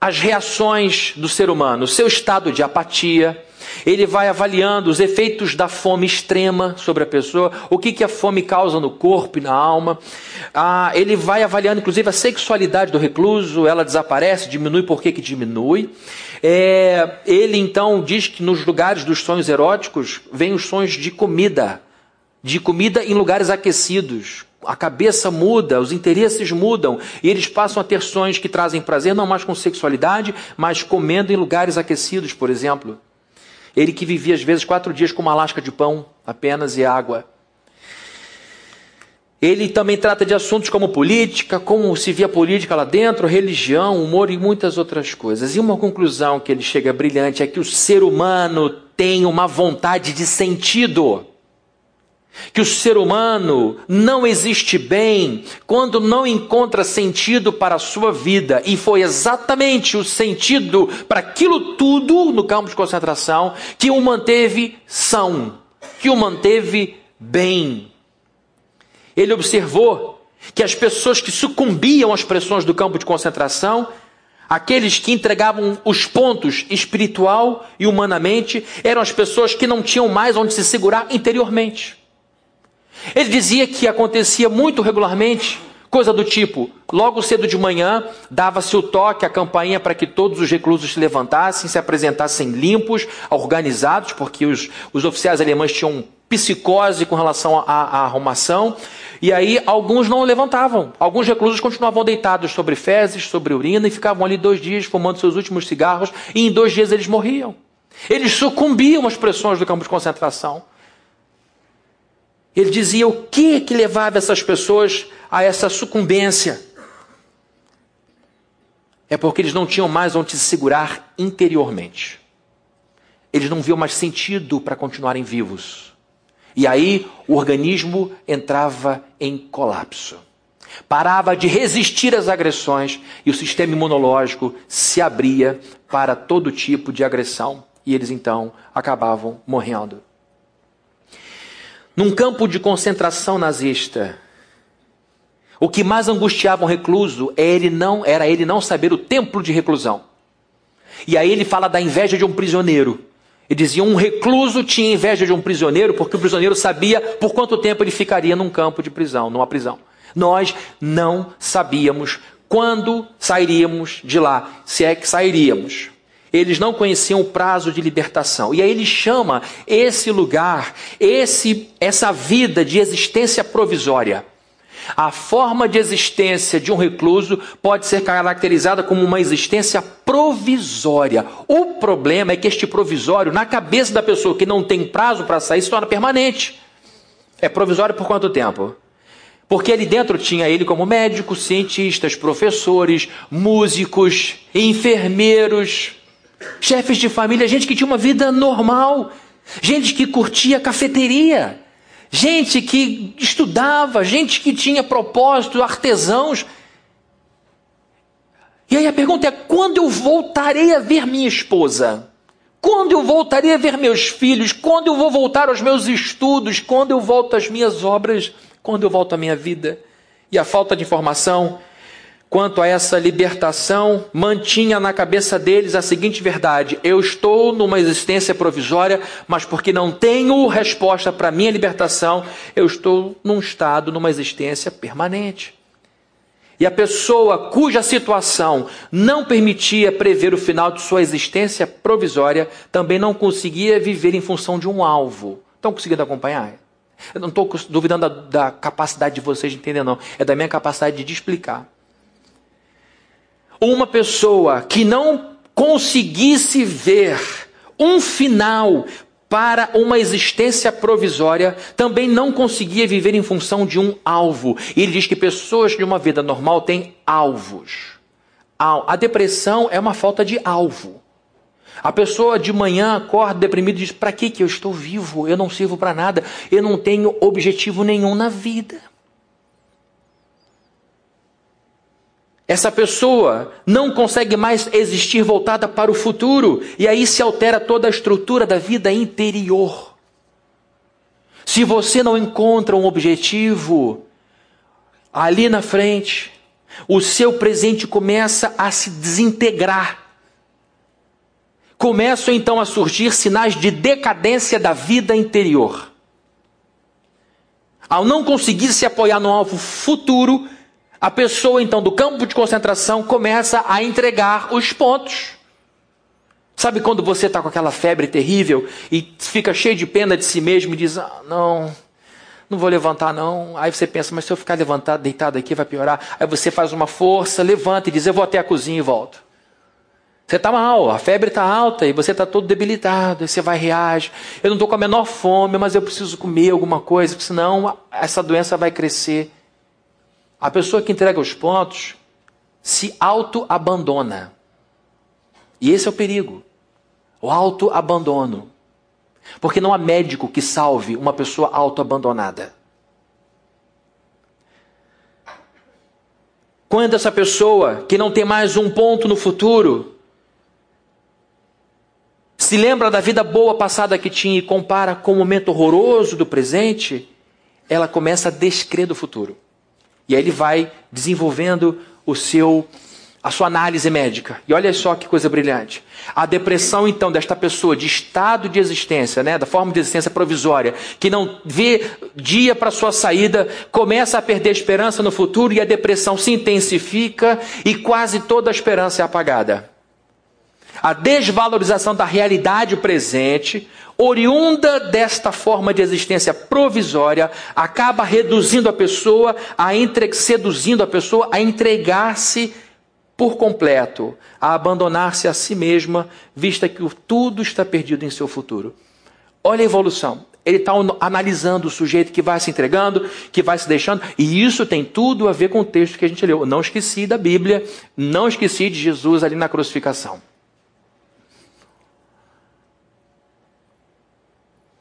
as reações do ser humano, o seu estado de apatia. Ele vai avaliando os efeitos da fome extrema sobre a pessoa, o que, que a fome causa no corpo e na alma. Ah, ele vai avaliando, inclusive, a sexualidade do recluso, ela desaparece, diminui, por que, que diminui? É, ele então diz que nos lugares dos sonhos eróticos vêm os sonhos de comida de comida em lugares aquecidos. A cabeça muda, os interesses mudam e eles passam a ter sonhos que trazem prazer não mais com sexualidade, mas comendo em lugares aquecidos, por exemplo. Ele que vivia às vezes quatro dias com uma lasca de pão apenas e água. Ele também trata de assuntos como política, como se via política lá dentro, religião, humor e muitas outras coisas. E uma conclusão que ele chega brilhante é que o ser humano tem uma vontade de sentido que o ser humano não existe bem quando não encontra sentido para a sua vida, e foi exatamente o sentido para aquilo tudo no campo de concentração que o manteve são, que o manteve bem. Ele observou que as pessoas que sucumbiam às pressões do campo de concentração, aqueles que entregavam os pontos espiritual e humanamente, eram as pessoas que não tinham mais onde se segurar interiormente. Ele dizia que acontecia muito regularmente Coisa do tipo, logo cedo de manhã, dava-se o toque, a campainha para que todos os reclusos se levantassem, se apresentassem limpos, organizados, porque os, os oficiais alemães tinham psicose com relação à, arrumação. E aí alguns não levantavam. Alguns reclusos continuavam deitados sobre fezes, sobre urina e ficavam ali dois dias fumando seus últimos cigarros e em dois dias eles morriam. Eles sucumbiam às pressões do campo de concentração. Ele dizia o que que levava essas pessoas a essa sucumbência. É porque eles não tinham mais onde se segurar interiormente. Eles não viam mais sentido para continuarem vivos. E aí o organismo entrava em colapso. Parava de resistir às agressões e o sistema imunológico se abria para todo tipo de agressão e eles então acabavam morrendo. Num campo de concentração nazista, o que mais angustiava um recluso é ele não, era ele não saber o templo de reclusão. E aí ele fala da inveja de um prisioneiro. Ele dizia: um recluso tinha inveja de um prisioneiro porque o prisioneiro sabia por quanto tempo ele ficaria num campo de prisão, numa prisão. Nós não sabíamos quando sairíamos de lá, se é que sairíamos. Eles não conheciam o prazo de libertação. E aí ele chama esse lugar, esse essa vida de existência provisória. A forma de existência de um recluso pode ser caracterizada como uma existência provisória. O problema é que este provisório, na cabeça da pessoa que não tem prazo para sair, se torna permanente. É provisório por quanto tempo? Porque ali dentro tinha ele como médico, cientistas, professores, músicos, enfermeiros, chefes de família, gente que tinha uma vida normal, gente que curtia cafeteria, gente que estudava, gente que tinha propósito, artesãos. E aí a pergunta é: quando eu voltarei a ver minha esposa? Quando eu voltarei a ver meus filhos? Quando eu vou voltar aos meus estudos? Quando eu volto às minhas obras? Quando eu volto à minha vida? E a falta de informação quanto a essa libertação, mantinha na cabeça deles a seguinte verdade: eu estou numa existência provisória, mas porque não tenho resposta para minha libertação, eu estou num estado, numa existência permanente. E a pessoa cuja situação não permitia prever o final de sua existência provisória também não conseguia viver em função de um alvo. Estão conseguindo acompanhar? Eu não estou duvidando da, da capacidade de vocês de entender, não. É da minha capacidade de explicar uma pessoa que não conseguisse ver um final para uma existência provisória, também não conseguia viver em função de um alvo. E ele diz que pessoas de uma vida normal têm alvos. A depressão é uma falta de alvo. A pessoa de manhã acorda deprimida e diz: Para que eu estou vivo? Eu não sirvo para nada. Eu não tenho objetivo nenhum na vida. Essa pessoa não consegue mais existir voltada para o futuro, e aí se altera toda a estrutura da vida interior. Se você não encontra um objetivo ali na frente, o seu presente começa a se desintegrar. Começam então a surgir sinais de decadência da vida interior. Ao não conseguir se apoiar no alvo futuro, a pessoa, então, do campo de concentração começa a entregar os pontos. Sabe quando você está com aquela febre terrível e fica cheio de pena de si mesmo e diz: ah, Não, não vou levantar, não. Aí você pensa: Mas se eu ficar levantado, deitado aqui, vai piorar. Aí você faz uma força, levanta e diz: Eu vou até a cozinha e volto. Você está mal, a febre está alta e você está todo debilitado, e você vai reage. Eu não estou com a menor fome, mas eu preciso comer alguma coisa, senão essa doença vai crescer. A pessoa que entrega os pontos se auto-abandona. E esse é o perigo. O auto-abandono. Porque não há médico que salve uma pessoa auto-abandonada. Quando essa pessoa que não tem mais um ponto no futuro se lembra da vida boa passada que tinha e compara com o momento horroroso do presente, ela começa a descrer do futuro. E aí ele vai desenvolvendo o seu a sua análise médica. E olha só que coisa brilhante. A depressão, então, desta pessoa de estado de existência, né, da forma de existência provisória, que não vê dia para sua saída, começa a perder esperança no futuro e a depressão se intensifica e quase toda a esperança é apagada. A desvalorização da realidade presente, oriunda desta forma de existência provisória, acaba reduzindo a pessoa, a entre... seduzindo a pessoa a entregar-se por completo, a abandonar-se a si mesma, vista que tudo está perdido em seu futuro. Olha a evolução. Ele está analisando o sujeito que vai se entregando, que vai se deixando, e isso tem tudo a ver com o texto que a gente leu. Eu não esqueci da Bíblia, não esqueci de Jesus ali na crucificação.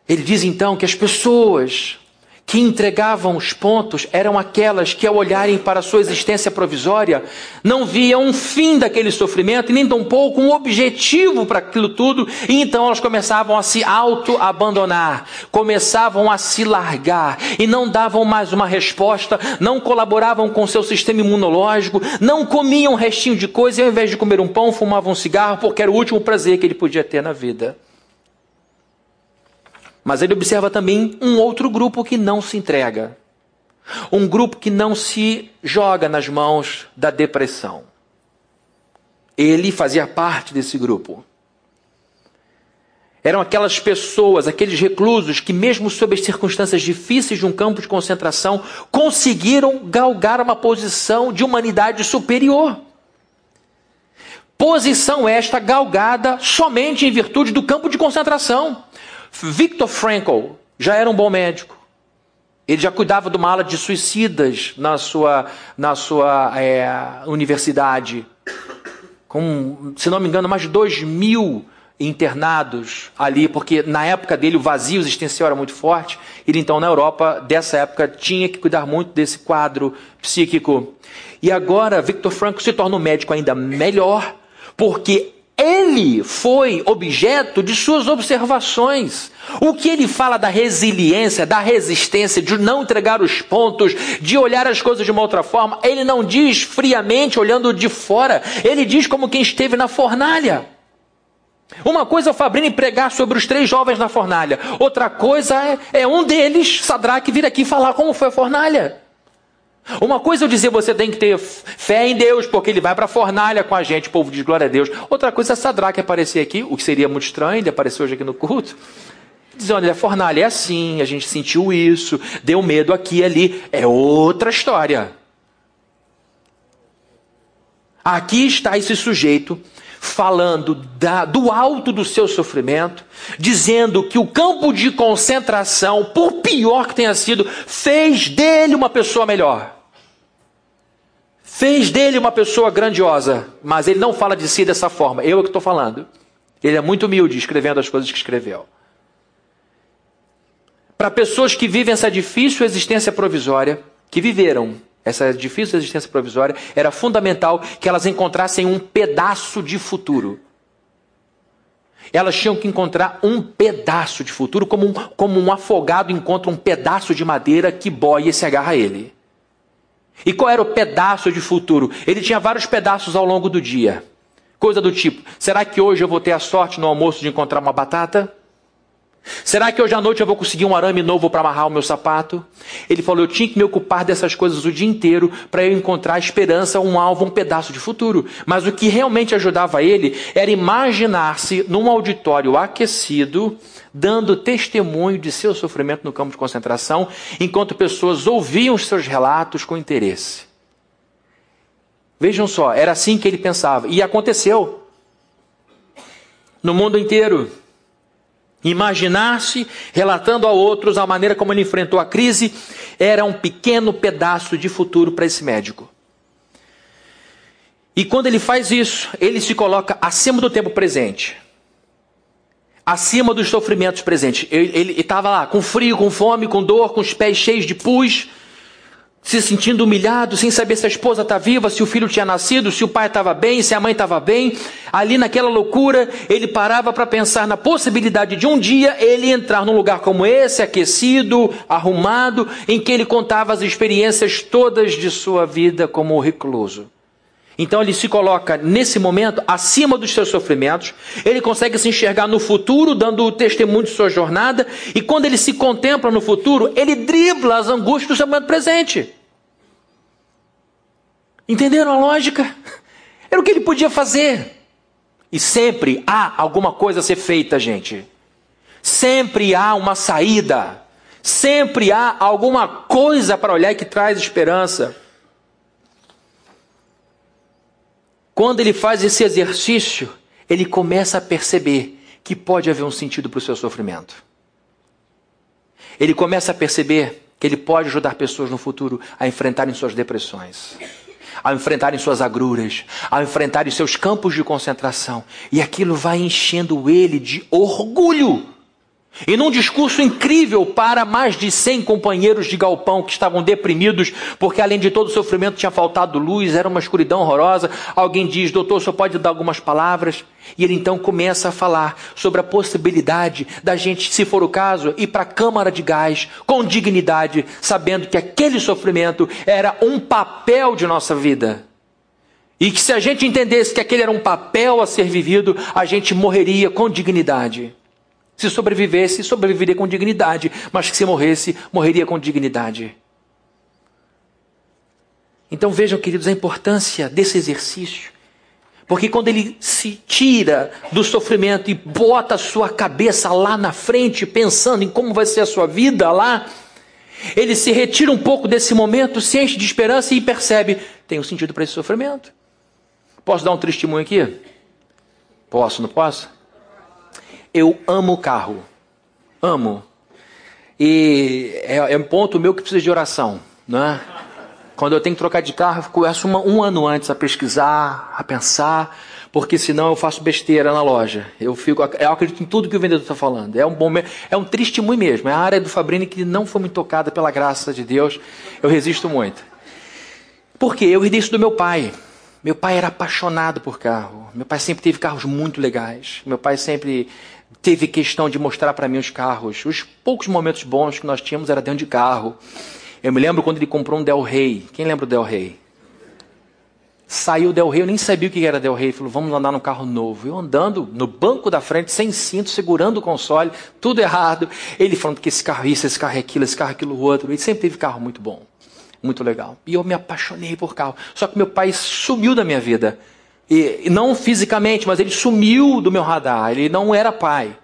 Ele diz então que as pessoas que entregavam os pontos eram aquelas que, ao olharem para a sua existência provisória, não viam um fim daquele sofrimento e nem tampouco um objetivo para aquilo tudo, e então elas começavam a se auto-abandonar, começavam a se largar e não davam mais uma resposta, não colaboravam com seu sistema imunológico, não comiam um restinho de coisa e, ao invés de comer um pão, fumavam um cigarro porque era o último prazer que ele podia ter na vida. Mas ele observa também um outro grupo que não se entrega. Um grupo que não se joga nas mãos da depressão. Ele fazia parte desse grupo. Eram aquelas pessoas, aqueles reclusos que, mesmo sob as circunstâncias difíceis de um campo de concentração, conseguiram galgar uma posição de humanidade superior. Posição esta galgada somente em virtude do campo de concentração. Viktor Frankl já era um bom médico. Ele já cuidava de uma ala de suicidas na sua, na sua é, universidade. Com, se não me engano, mais de 2 mil internados ali, porque na época dele o vazio existencial era muito forte. Ele então, na Europa, dessa época, tinha que cuidar muito desse quadro psíquico. E agora, Viktor Frankl se torna um médico ainda melhor, porque ele foi objeto de suas observações. O que ele fala da resiliência, da resistência, de não entregar os pontos, de olhar as coisas de uma outra forma, ele não diz friamente olhando de fora, ele diz como quem esteve na fornalha. Uma coisa é o Fabrini pregar sobre os três jovens na fornalha, outra coisa é, é um deles, Sadraque, vir aqui falar como foi a fornalha. Uma coisa é eu dizer você tem que ter fé em Deus, porque ele vai para a fornalha com a gente, o povo diz glória a Deus. Outra coisa é Sadraque aparecer aqui, o que seria muito estranho, ele apareceu hoje aqui no culto. Dizendo, olha, a fornalha é assim, a gente sentiu isso, deu medo aqui e ali. É outra história. Aqui está esse sujeito falando da, do alto do seu sofrimento, dizendo que o campo de concentração, por pior que tenha sido, fez dele uma pessoa melhor. Fez dele uma pessoa grandiosa, mas ele não fala de si dessa forma. Eu é que estou falando. Ele é muito humilde escrevendo as coisas que escreveu. Para pessoas que vivem essa difícil existência provisória, que viveram essa difícil existência provisória, era fundamental que elas encontrassem um pedaço de futuro. Elas tinham que encontrar um pedaço de futuro, como um, como um afogado encontra um pedaço de madeira que boia e se agarra a ele. E qual era o pedaço de futuro? Ele tinha vários pedaços ao longo do dia. Coisa do tipo: será que hoje eu vou ter a sorte no almoço de encontrar uma batata? Será que hoje à noite eu vou conseguir um arame novo para amarrar o meu sapato? Ele falou: eu tinha que me ocupar dessas coisas o dia inteiro para eu encontrar esperança, um alvo, um pedaço de futuro. Mas o que realmente ajudava ele era imaginar-se num auditório aquecido, dando testemunho de seu sofrimento no campo de concentração, enquanto pessoas ouviam os seus relatos com interesse. Vejam só, era assim que ele pensava. E aconteceu. No mundo inteiro. Imaginar-se relatando a outros a maneira como ele enfrentou a crise era um pequeno pedaço de futuro para esse médico. E quando ele faz isso, ele se coloca acima do tempo presente, acima dos sofrimentos presentes. Ele estava lá com frio, com fome, com dor, com os pés cheios de pus, se sentindo humilhado, sem saber se a esposa está viva, se o filho tinha nascido, se o pai estava bem, se a mãe estava bem. Ali naquela loucura, ele parava para pensar na possibilidade de um dia ele entrar num lugar como esse, aquecido, arrumado, em que ele contava as experiências todas de sua vida como recluso. Então ele se coloca nesse momento acima dos seus sofrimentos, ele consegue se enxergar no futuro, dando o testemunho de sua jornada, e quando ele se contempla no futuro, ele dribla as angústias do seu momento presente. Entenderam a lógica? Era o que ele podia fazer. E sempre há alguma coisa a ser feita, gente. Sempre há uma saída. Sempre há alguma coisa para olhar que traz esperança. Quando ele faz esse exercício, ele começa a perceber que pode haver um sentido para o seu sofrimento. Ele começa a perceber que ele pode ajudar pessoas no futuro a enfrentarem suas depressões, a enfrentarem suas agruras, a enfrentarem seus campos de concentração. E aquilo vai enchendo ele de orgulho e num discurso incrível para mais de 100 companheiros de galpão que estavam deprimidos, porque além de todo o sofrimento tinha faltado luz, era uma escuridão horrorosa. Alguém diz: Doutor, só pode dar algumas palavras? E ele então começa a falar sobre a possibilidade da gente, se for o caso, ir para a câmara de gás com dignidade, sabendo que aquele sofrimento era um papel de nossa vida. E que se a gente entendesse que aquele era um papel a ser vivido, a gente morreria com dignidade. Se sobrevivesse, sobreviveria com dignidade, mas que se morresse, morreria com dignidade. Então vejam, queridos, a importância desse exercício. Porque quando ele se tira do sofrimento e bota a sua cabeça lá na frente, pensando em como vai ser a sua vida lá, ele se retira um pouco desse momento, se enche de esperança e percebe: tem sentido para esse sofrimento. Posso dar um testemunho aqui? Posso, não posso? Eu amo carro. Amo. E é, é, um ponto meu que precisa de oração. Né? Quando eu tenho que trocar de carro, eu começo uma, um ano antes a pesquisar, a pensar, porque senão eu faço besteira na loja. Eu fico, eu acredito em tudo que o vendedor está falando. É um bom, é um triste muito mesmo. É a área do Fabrini que não foi muito tocada pela graça de Deus. Eu resisto muito. Por quê? Eu herdei isso do meu pai. Meu pai era apaixonado por carro. Meu pai sempre teve carros muito legais. Meu pai sempre teve questão de mostrar para mim os carros. Os poucos momentos bons que nós tínhamos era dentro de carro. Eu me lembro quando ele comprou um Del Rey. Quem lembra do Del Rey? Saiu o Del Rey, eu nem sabia o que era Del Rey. Falou, vamos andar num carro novo. Eu andando no banco da frente, sem cinto, segurando o console, tudo errado. Ele falando que esse carro é isso, esse carro é aquilo, esse carro é aquilo outro. Ele sempre teve carro muito bom, muito legal. E eu me apaixonei por carro. Só que meu pai sumiu da minha vida. E, não fisicamente, mas ele sumiu do meu radar. Ele não era pai.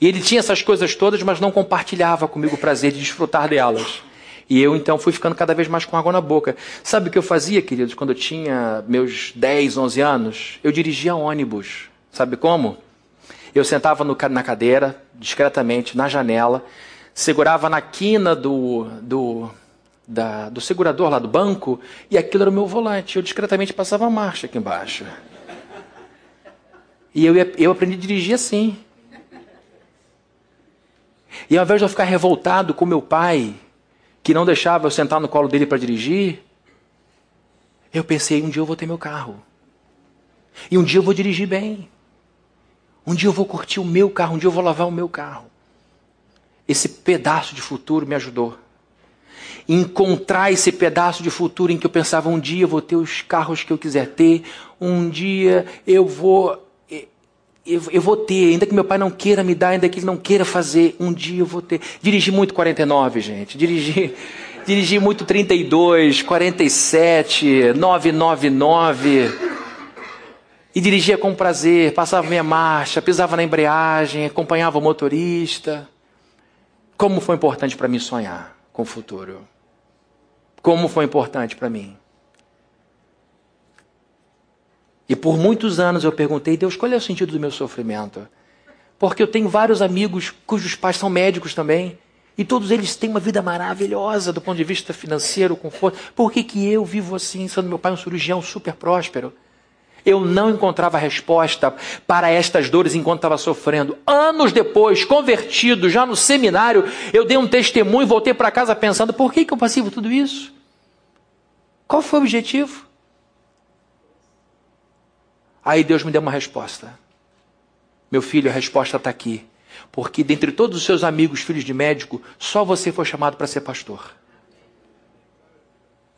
E ele tinha essas coisas todas, mas não compartilhava comigo o prazer de desfrutar delas. E eu então fui ficando cada vez mais com água na boca. Sabe o que eu fazia, queridos, quando eu tinha meus 10, 11 anos? Eu dirigia ônibus. Sabe como? Eu sentava no, na cadeira, discretamente, na janela, segurava na quina do, do, da, do segurador lá do banco, e aquilo era o meu volante. Eu discretamente passava a marcha aqui embaixo. E eu, eu aprendi a dirigir assim. E ao invés de eu ficar revoltado com meu pai, que não deixava eu sentar no colo dele para dirigir, eu pensei: um dia eu vou ter meu carro. E um dia eu vou dirigir bem. Um dia eu vou curtir o meu carro, um dia eu vou lavar o meu carro. Esse pedaço de futuro me ajudou encontrar esse pedaço de futuro em que eu pensava um dia eu vou ter os carros que eu quiser ter, um dia eu vou eu, eu, vou ter, ainda que meu pai não queira me dar, ainda que ele não queira fazer, um dia eu vou ter. Dirigi muito 49, gente. Dirigi, (laughs) dirigi muito 32, 47, 999. E dirigia com prazer, passava minha marcha, pisava na embreagem, acompanhava o motorista. Como foi importante para mim sonhar com o futuro. Como foi importante para mim. E por muitos anos eu perguntei, Deus, qual é o sentido do meu sofrimento? Porque eu tenho vários amigos cujos pais são médicos também. E todos eles têm uma vida maravilhosa do ponto de vista financeiro, conforto. Por que, que eu vivo assim, sendo meu pai um cirurgião super próspero? Eu não encontrava resposta para estas dores enquanto estava sofrendo. Anos depois, convertido, já no seminário, eu dei um testemunho e voltei para casa pensando: por que, que eu passei por tudo isso? Qual foi o objetivo? Aí Deus me deu uma resposta. Meu filho, a resposta está aqui. Porque dentre todos os seus amigos, filhos de médico, só você foi chamado para ser pastor.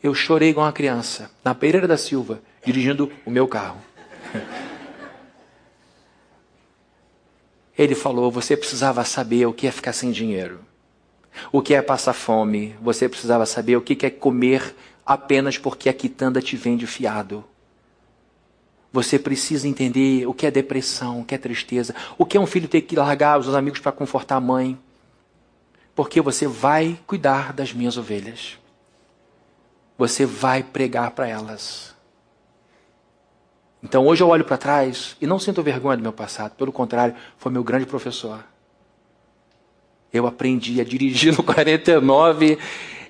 eu chorei igual uma criança, na Pereira da Silva, dirigindo o meu carro. Ele falou: você precisava saber o que é ficar sem dinheiro, o que é passar fome, você precisava saber o que é comer apenas porque a quitanda te vende fiado. Você precisa entender o que é depressão, o que é tristeza, o que é um filho ter que largar os amigos para confortar a mãe. Porque você vai cuidar das minhas ovelhas. Você vai pregar para elas. Então hoje eu olho para trás e não sinto vergonha do meu passado, pelo contrário, foi meu grande professor. Eu aprendi a dirigir no 49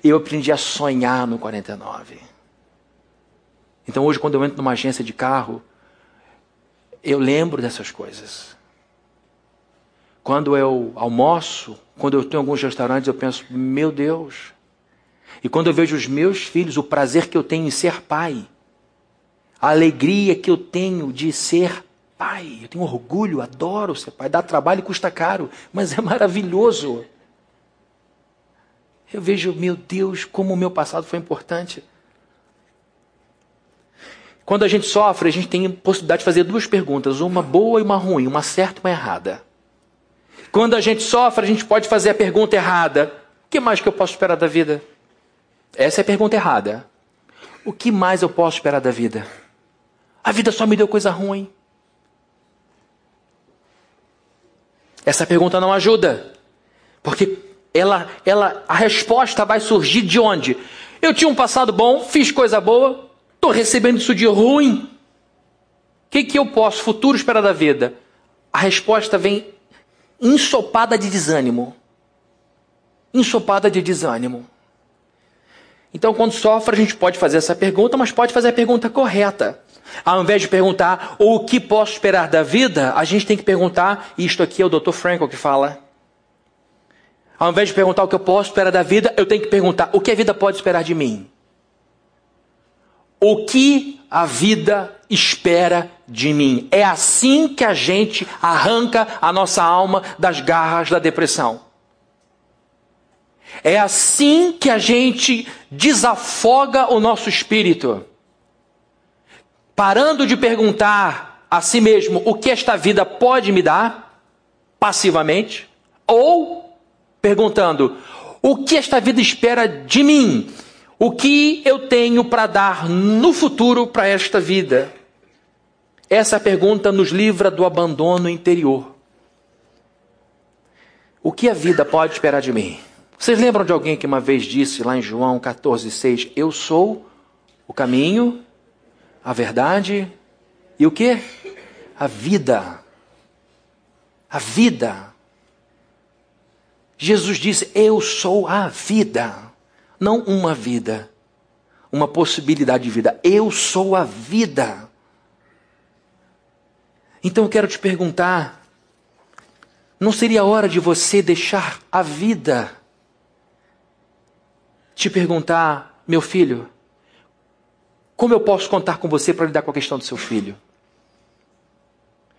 e eu aprendi a sonhar no 49. Então hoje, quando eu entro numa agência de carro, eu lembro dessas coisas. Quando eu almoço, quando eu em alguns restaurantes, eu penso, meu Deus. E quando eu vejo os meus filhos, o prazer que eu tenho em ser pai, a alegria que eu tenho de ser pai, eu tenho orgulho, adoro ser pai, dá trabalho e custa caro, mas é maravilhoso. Eu vejo, meu Deus, como o meu passado foi importante. Quando a gente sofre, a gente tem a possibilidade de fazer duas perguntas, uma boa e uma ruim, uma certa e uma errada. Quando a gente sofre, a gente pode fazer a pergunta errada: o que mais que eu posso esperar da vida? Essa é a pergunta errada. O que mais eu posso esperar da vida? A vida só me deu coisa ruim. Essa pergunta não ajuda. Porque ela, ela, a resposta vai surgir de onde? Eu tinha um passado bom, fiz coisa boa, Estou recebendo isso de ruim. O que, que eu posso, futuro, esperar da vida? A resposta vem ensopada de desânimo. Ensopada de desânimo. Então, quando sofre, a gente pode fazer essa pergunta, mas pode fazer a pergunta correta. Ao invés de perguntar o que posso esperar da vida, a gente tem que perguntar, e isto aqui é o Dr. Frankel que fala. Ao invés de perguntar o que eu posso esperar da vida, eu tenho que perguntar o que a vida pode esperar de mim o que a vida espera de mim. É assim que a gente arranca a nossa alma das garras da depressão. É assim que a gente desafoga o nosso espírito. Parando de perguntar a si mesmo o que esta vida pode me dar, passivamente, ou perguntando o que esta vida espera de mim, o que eu tenho para dar no futuro para esta vida? Essa pergunta nos livra do abandono interior. O que a vida pode esperar de mim? Vocês lembram de alguém que uma vez disse lá em João 14,6: Eu sou o caminho, a verdade e o que? A vida. A vida. Jesus disse: Eu sou a vida não uma vida, uma possibilidade de vida. Eu sou a vida. Então eu quero te perguntar: não seria hora de você deixar a vida te perguntar, meu filho, como eu posso contar com você para lidar com a questão do seu filho?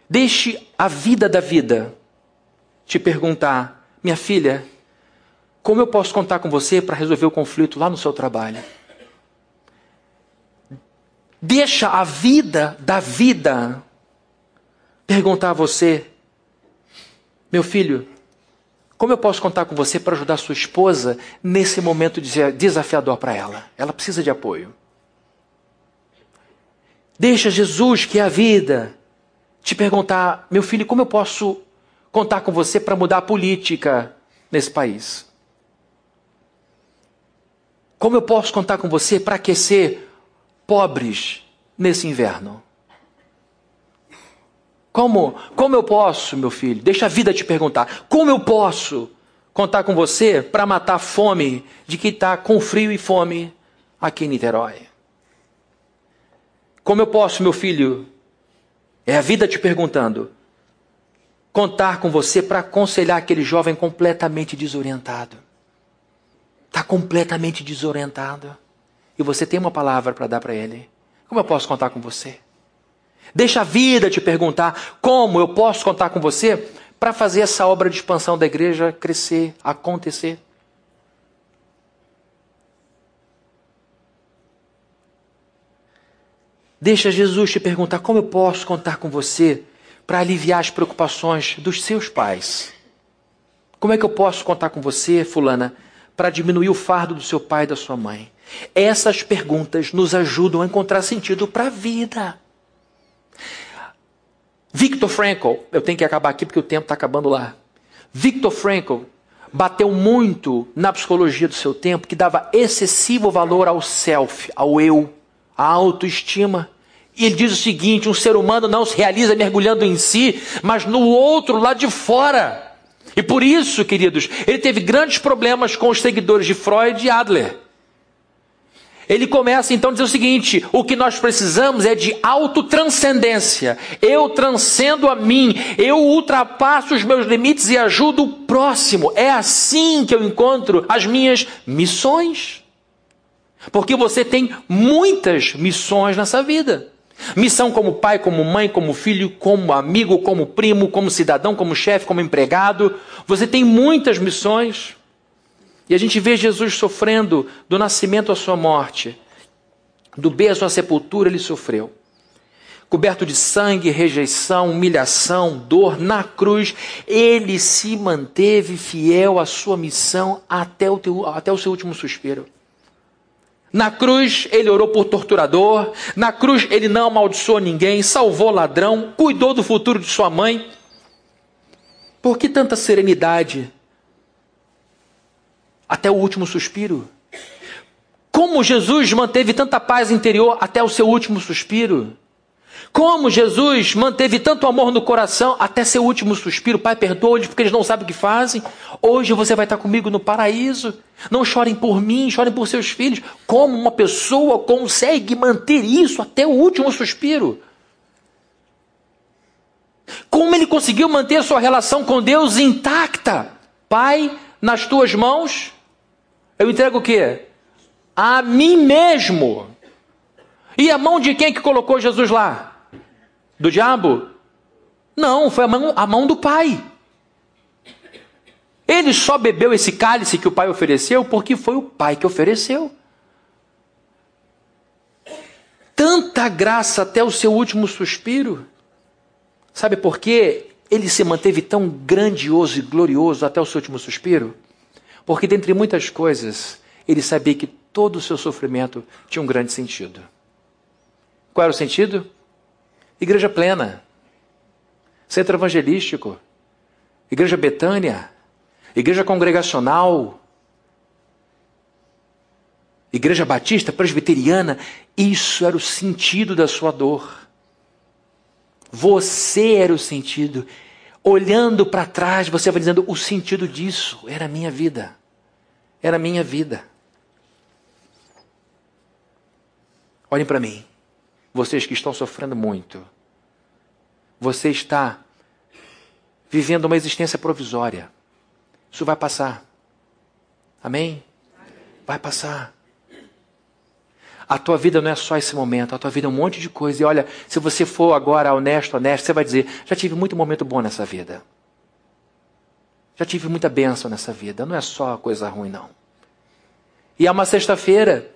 Deixe a vida da vida te perguntar, minha filha, como eu posso contar com você para resolver o conflito lá no seu trabalho? Deixa a vida da vida perguntar a você, meu filho, como eu posso contar com você para ajudar sua esposa nesse momento desafiador para ela? Ela precisa de apoio. Deixa Jesus, que é a vida, te perguntar, meu filho, como eu posso contar com você para mudar a política nesse país? Como eu posso contar com você para aquecer pobres nesse inverno? Como, como eu posso, meu filho? Deixa a vida te perguntar. Como eu posso contar com você para matar a fome de quem está com frio e fome aqui em Niterói? Como eu posso, meu filho? É a vida te perguntando. Contar com você para aconselhar aquele jovem completamente desorientado está completamente desorientado e você tem uma palavra para dar para ele, como eu posso contar com você? Deixa a vida te perguntar como eu posso contar com você para fazer essa obra de expansão da igreja crescer, acontecer. Deixa Jesus te perguntar como eu posso contar com você para aliviar as preocupações dos seus pais. Como é que eu posso contar com você, fulana, para diminuir o fardo do seu pai e da sua mãe? Essas perguntas nos ajudam a encontrar sentido para a vida. Victor Frankl, eu tenho que acabar aqui porque o tempo está acabando lá. Victor Frankl bateu muito na psicologia do seu tempo, que dava excessivo valor ao self, ao eu, à autoestima. E ele diz o seguinte: um ser humano não se realiza mergulhando em si, mas no outro, lá de fora. E por isso, queridos, ele teve grandes problemas com os seguidores de Freud e Adler. Ele começa então a dizer o seguinte: o que nós precisamos é de autotranscendência. Eu transcendo a mim, eu ultrapasso os meus limites e ajudo o próximo. É assim que eu encontro as minhas missões. Porque você tem muitas missões nessa vida. Missão como pai, como mãe, como filho, como amigo, como primo, como cidadão, como chefe, como empregado. Você tem muitas missões. E a gente vê Jesus sofrendo do nascimento à sua morte. Do berço à sepultura ele sofreu. Coberto de sangue, rejeição, humilhação, dor na cruz, ele se manteve fiel à sua missão até o, teu, até o seu último suspiro. Na cruz ele orou por torturador, na cruz ele não amaldiçoou ninguém, salvou ladrão, cuidou do futuro de sua mãe. Por que tanta serenidade até o último suspiro. Como Jesus manteve tanta paz interior até o seu último suspiro. Como Jesus manteve tanto amor no coração até seu último suspiro. Pai, perdoa-lhes porque eles não sabem o que fazem. Hoje você vai estar comigo no paraíso. Não chorem por mim, chorem por seus filhos. Como uma pessoa consegue manter isso até o último suspiro? Como ele conseguiu manter sua relação com Deus intacta? Pai, nas tuas mãos eu entrego o quê? A mim mesmo. E a mão de quem que colocou Jesus lá? Do diabo? Não, foi a mão, a mão do Pai. Ele só bebeu esse cálice que o Pai ofereceu porque foi o Pai que ofereceu. Tanta graça até o seu último suspiro. Sabe por quê? Ele se manteve tão grandioso e glorioso até o seu último suspiro? Porque, dentre muitas coisas, ele sabia que todo o seu sofrimento tinha um grande sentido. Qual era o sentido? Igreja plena, centro evangelístico, igreja betânia, igreja congregacional, igreja batista, presbiteriana. Isso era o sentido da sua dor. Você era o sentido olhando para trás, você vai dizendo: o sentido disso era a minha vida. Era a minha vida. Olhem para mim, vocês que estão sofrendo muito. Você está vivendo uma existência provisória. Isso vai passar. Amém? Vai passar. A tua vida não é só esse momento, a tua vida é um monte de coisa. E olha, se você for agora honesto, honesto, você vai dizer: já tive muito momento bom nessa vida. Já tive muita bênção nessa vida. Não é só coisa ruim, não. E é uma sexta-feira.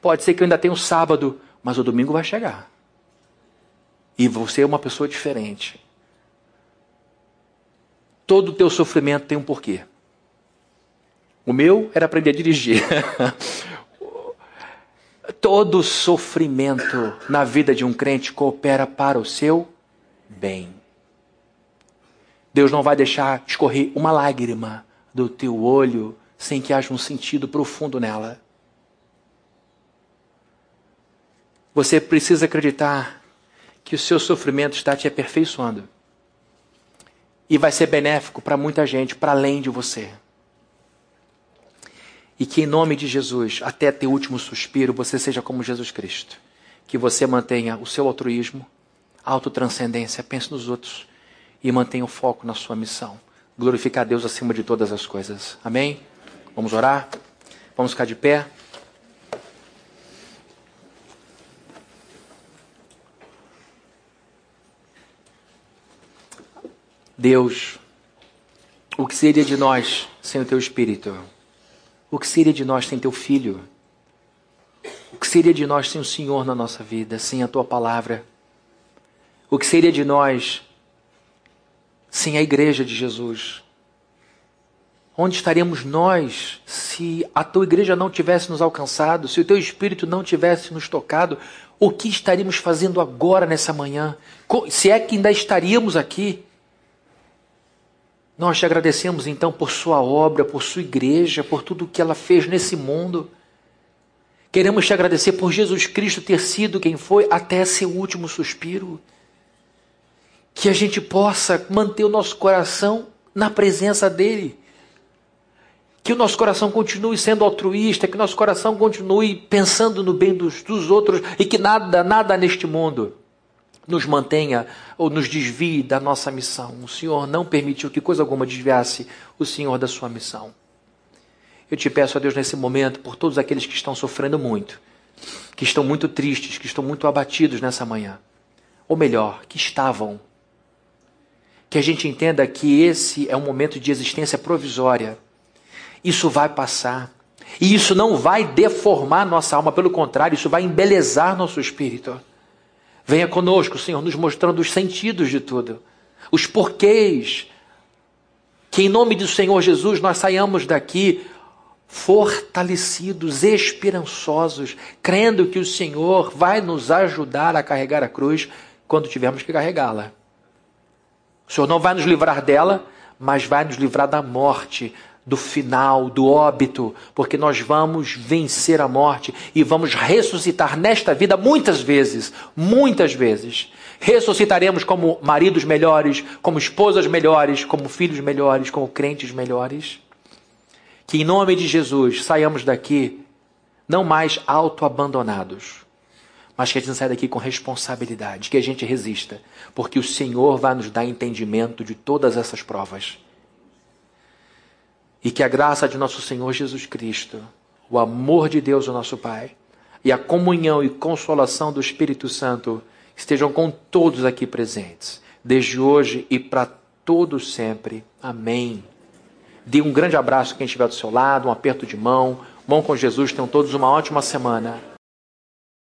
Pode ser que eu ainda tenha um sábado, mas o domingo vai chegar. E você é uma pessoa diferente. Todo o teu sofrimento tem um porquê. O meu era aprender a dirigir. (laughs) Todo sofrimento na vida de um crente coopera para o seu bem. Deus não vai deixar escorrer uma lágrima do teu olho sem que haja um sentido profundo nela. Você precisa acreditar que o seu sofrimento está te aperfeiçoando. E vai ser benéfico para muita gente, para além de você. E que em nome de Jesus, até teu último suspiro, você seja como Jesus Cristo. Que você mantenha o seu altruísmo, autotranscendência, pense nos outros e mantenha o foco na sua missão. Glorificar a Deus acima de todas as coisas. Amém? Vamos orar? Vamos ficar de pé? Deus, o que seria de nós sem o teu Espírito? O que seria de nós sem teu filho? O que seria de nós sem o Senhor na nossa vida, sem a tua palavra? O que seria de nós sem a igreja de Jesus? Onde estaríamos nós se a tua igreja não tivesse nos alcançado, se o teu espírito não tivesse nos tocado? O que estaríamos fazendo agora nessa manhã? Se é que ainda estaríamos aqui? Nós te agradecemos então por sua obra, por sua igreja, por tudo que ela fez nesse mundo. Queremos te agradecer por Jesus Cristo ter sido quem foi até seu último suspiro. Que a gente possa manter o nosso coração na presença dEle. Que o nosso coração continue sendo altruísta, que o nosso coração continue pensando no bem dos, dos outros e que nada, nada neste mundo nos mantenha ou nos desvie da nossa missão. O Senhor não permitiu que coisa alguma desviasse o Senhor da sua missão. Eu te peço a Deus nesse momento por todos aqueles que estão sofrendo muito, que estão muito tristes, que estão muito abatidos nessa manhã. Ou melhor, que estavam. Que a gente entenda que esse é um momento de existência provisória. Isso vai passar. E isso não vai deformar nossa alma, pelo contrário, isso vai embelezar nosso espírito. Venha conosco, Senhor, nos mostrando os sentidos de tudo, os porquês. Que em nome do Senhor Jesus nós saiamos daqui fortalecidos, esperançosos, crendo que o Senhor vai nos ajudar a carregar a cruz quando tivermos que carregá-la. O Senhor não vai nos livrar dela, mas vai nos livrar da morte, do final, do óbito, porque nós vamos vencer a morte e vamos ressuscitar nesta vida muitas vezes, muitas vezes. Ressuscitaremos como maridos melhores, como esposas melhores, como filhos melhores, como crentes melhores. Que em nome de Jesus saiamos daqui não mais autoabandonados, mas que a gente saia daqui com responsabilidade, que a gente resista, porque o Senhor vai nos dar entendimento de todas essas provas. E que a graça de nosso Senhor Jesus Cristo, o amor de Deus, o nosso Pai, e a comunhão e consolação do Espírito Santo estejam com todos aqui presentes, desde hoje e para todos sempre. Amém. Dê um grande abraço a quem estiver do seu lado, um aperto de mão. Mão com Jesus, tenham todos uma ótima semana.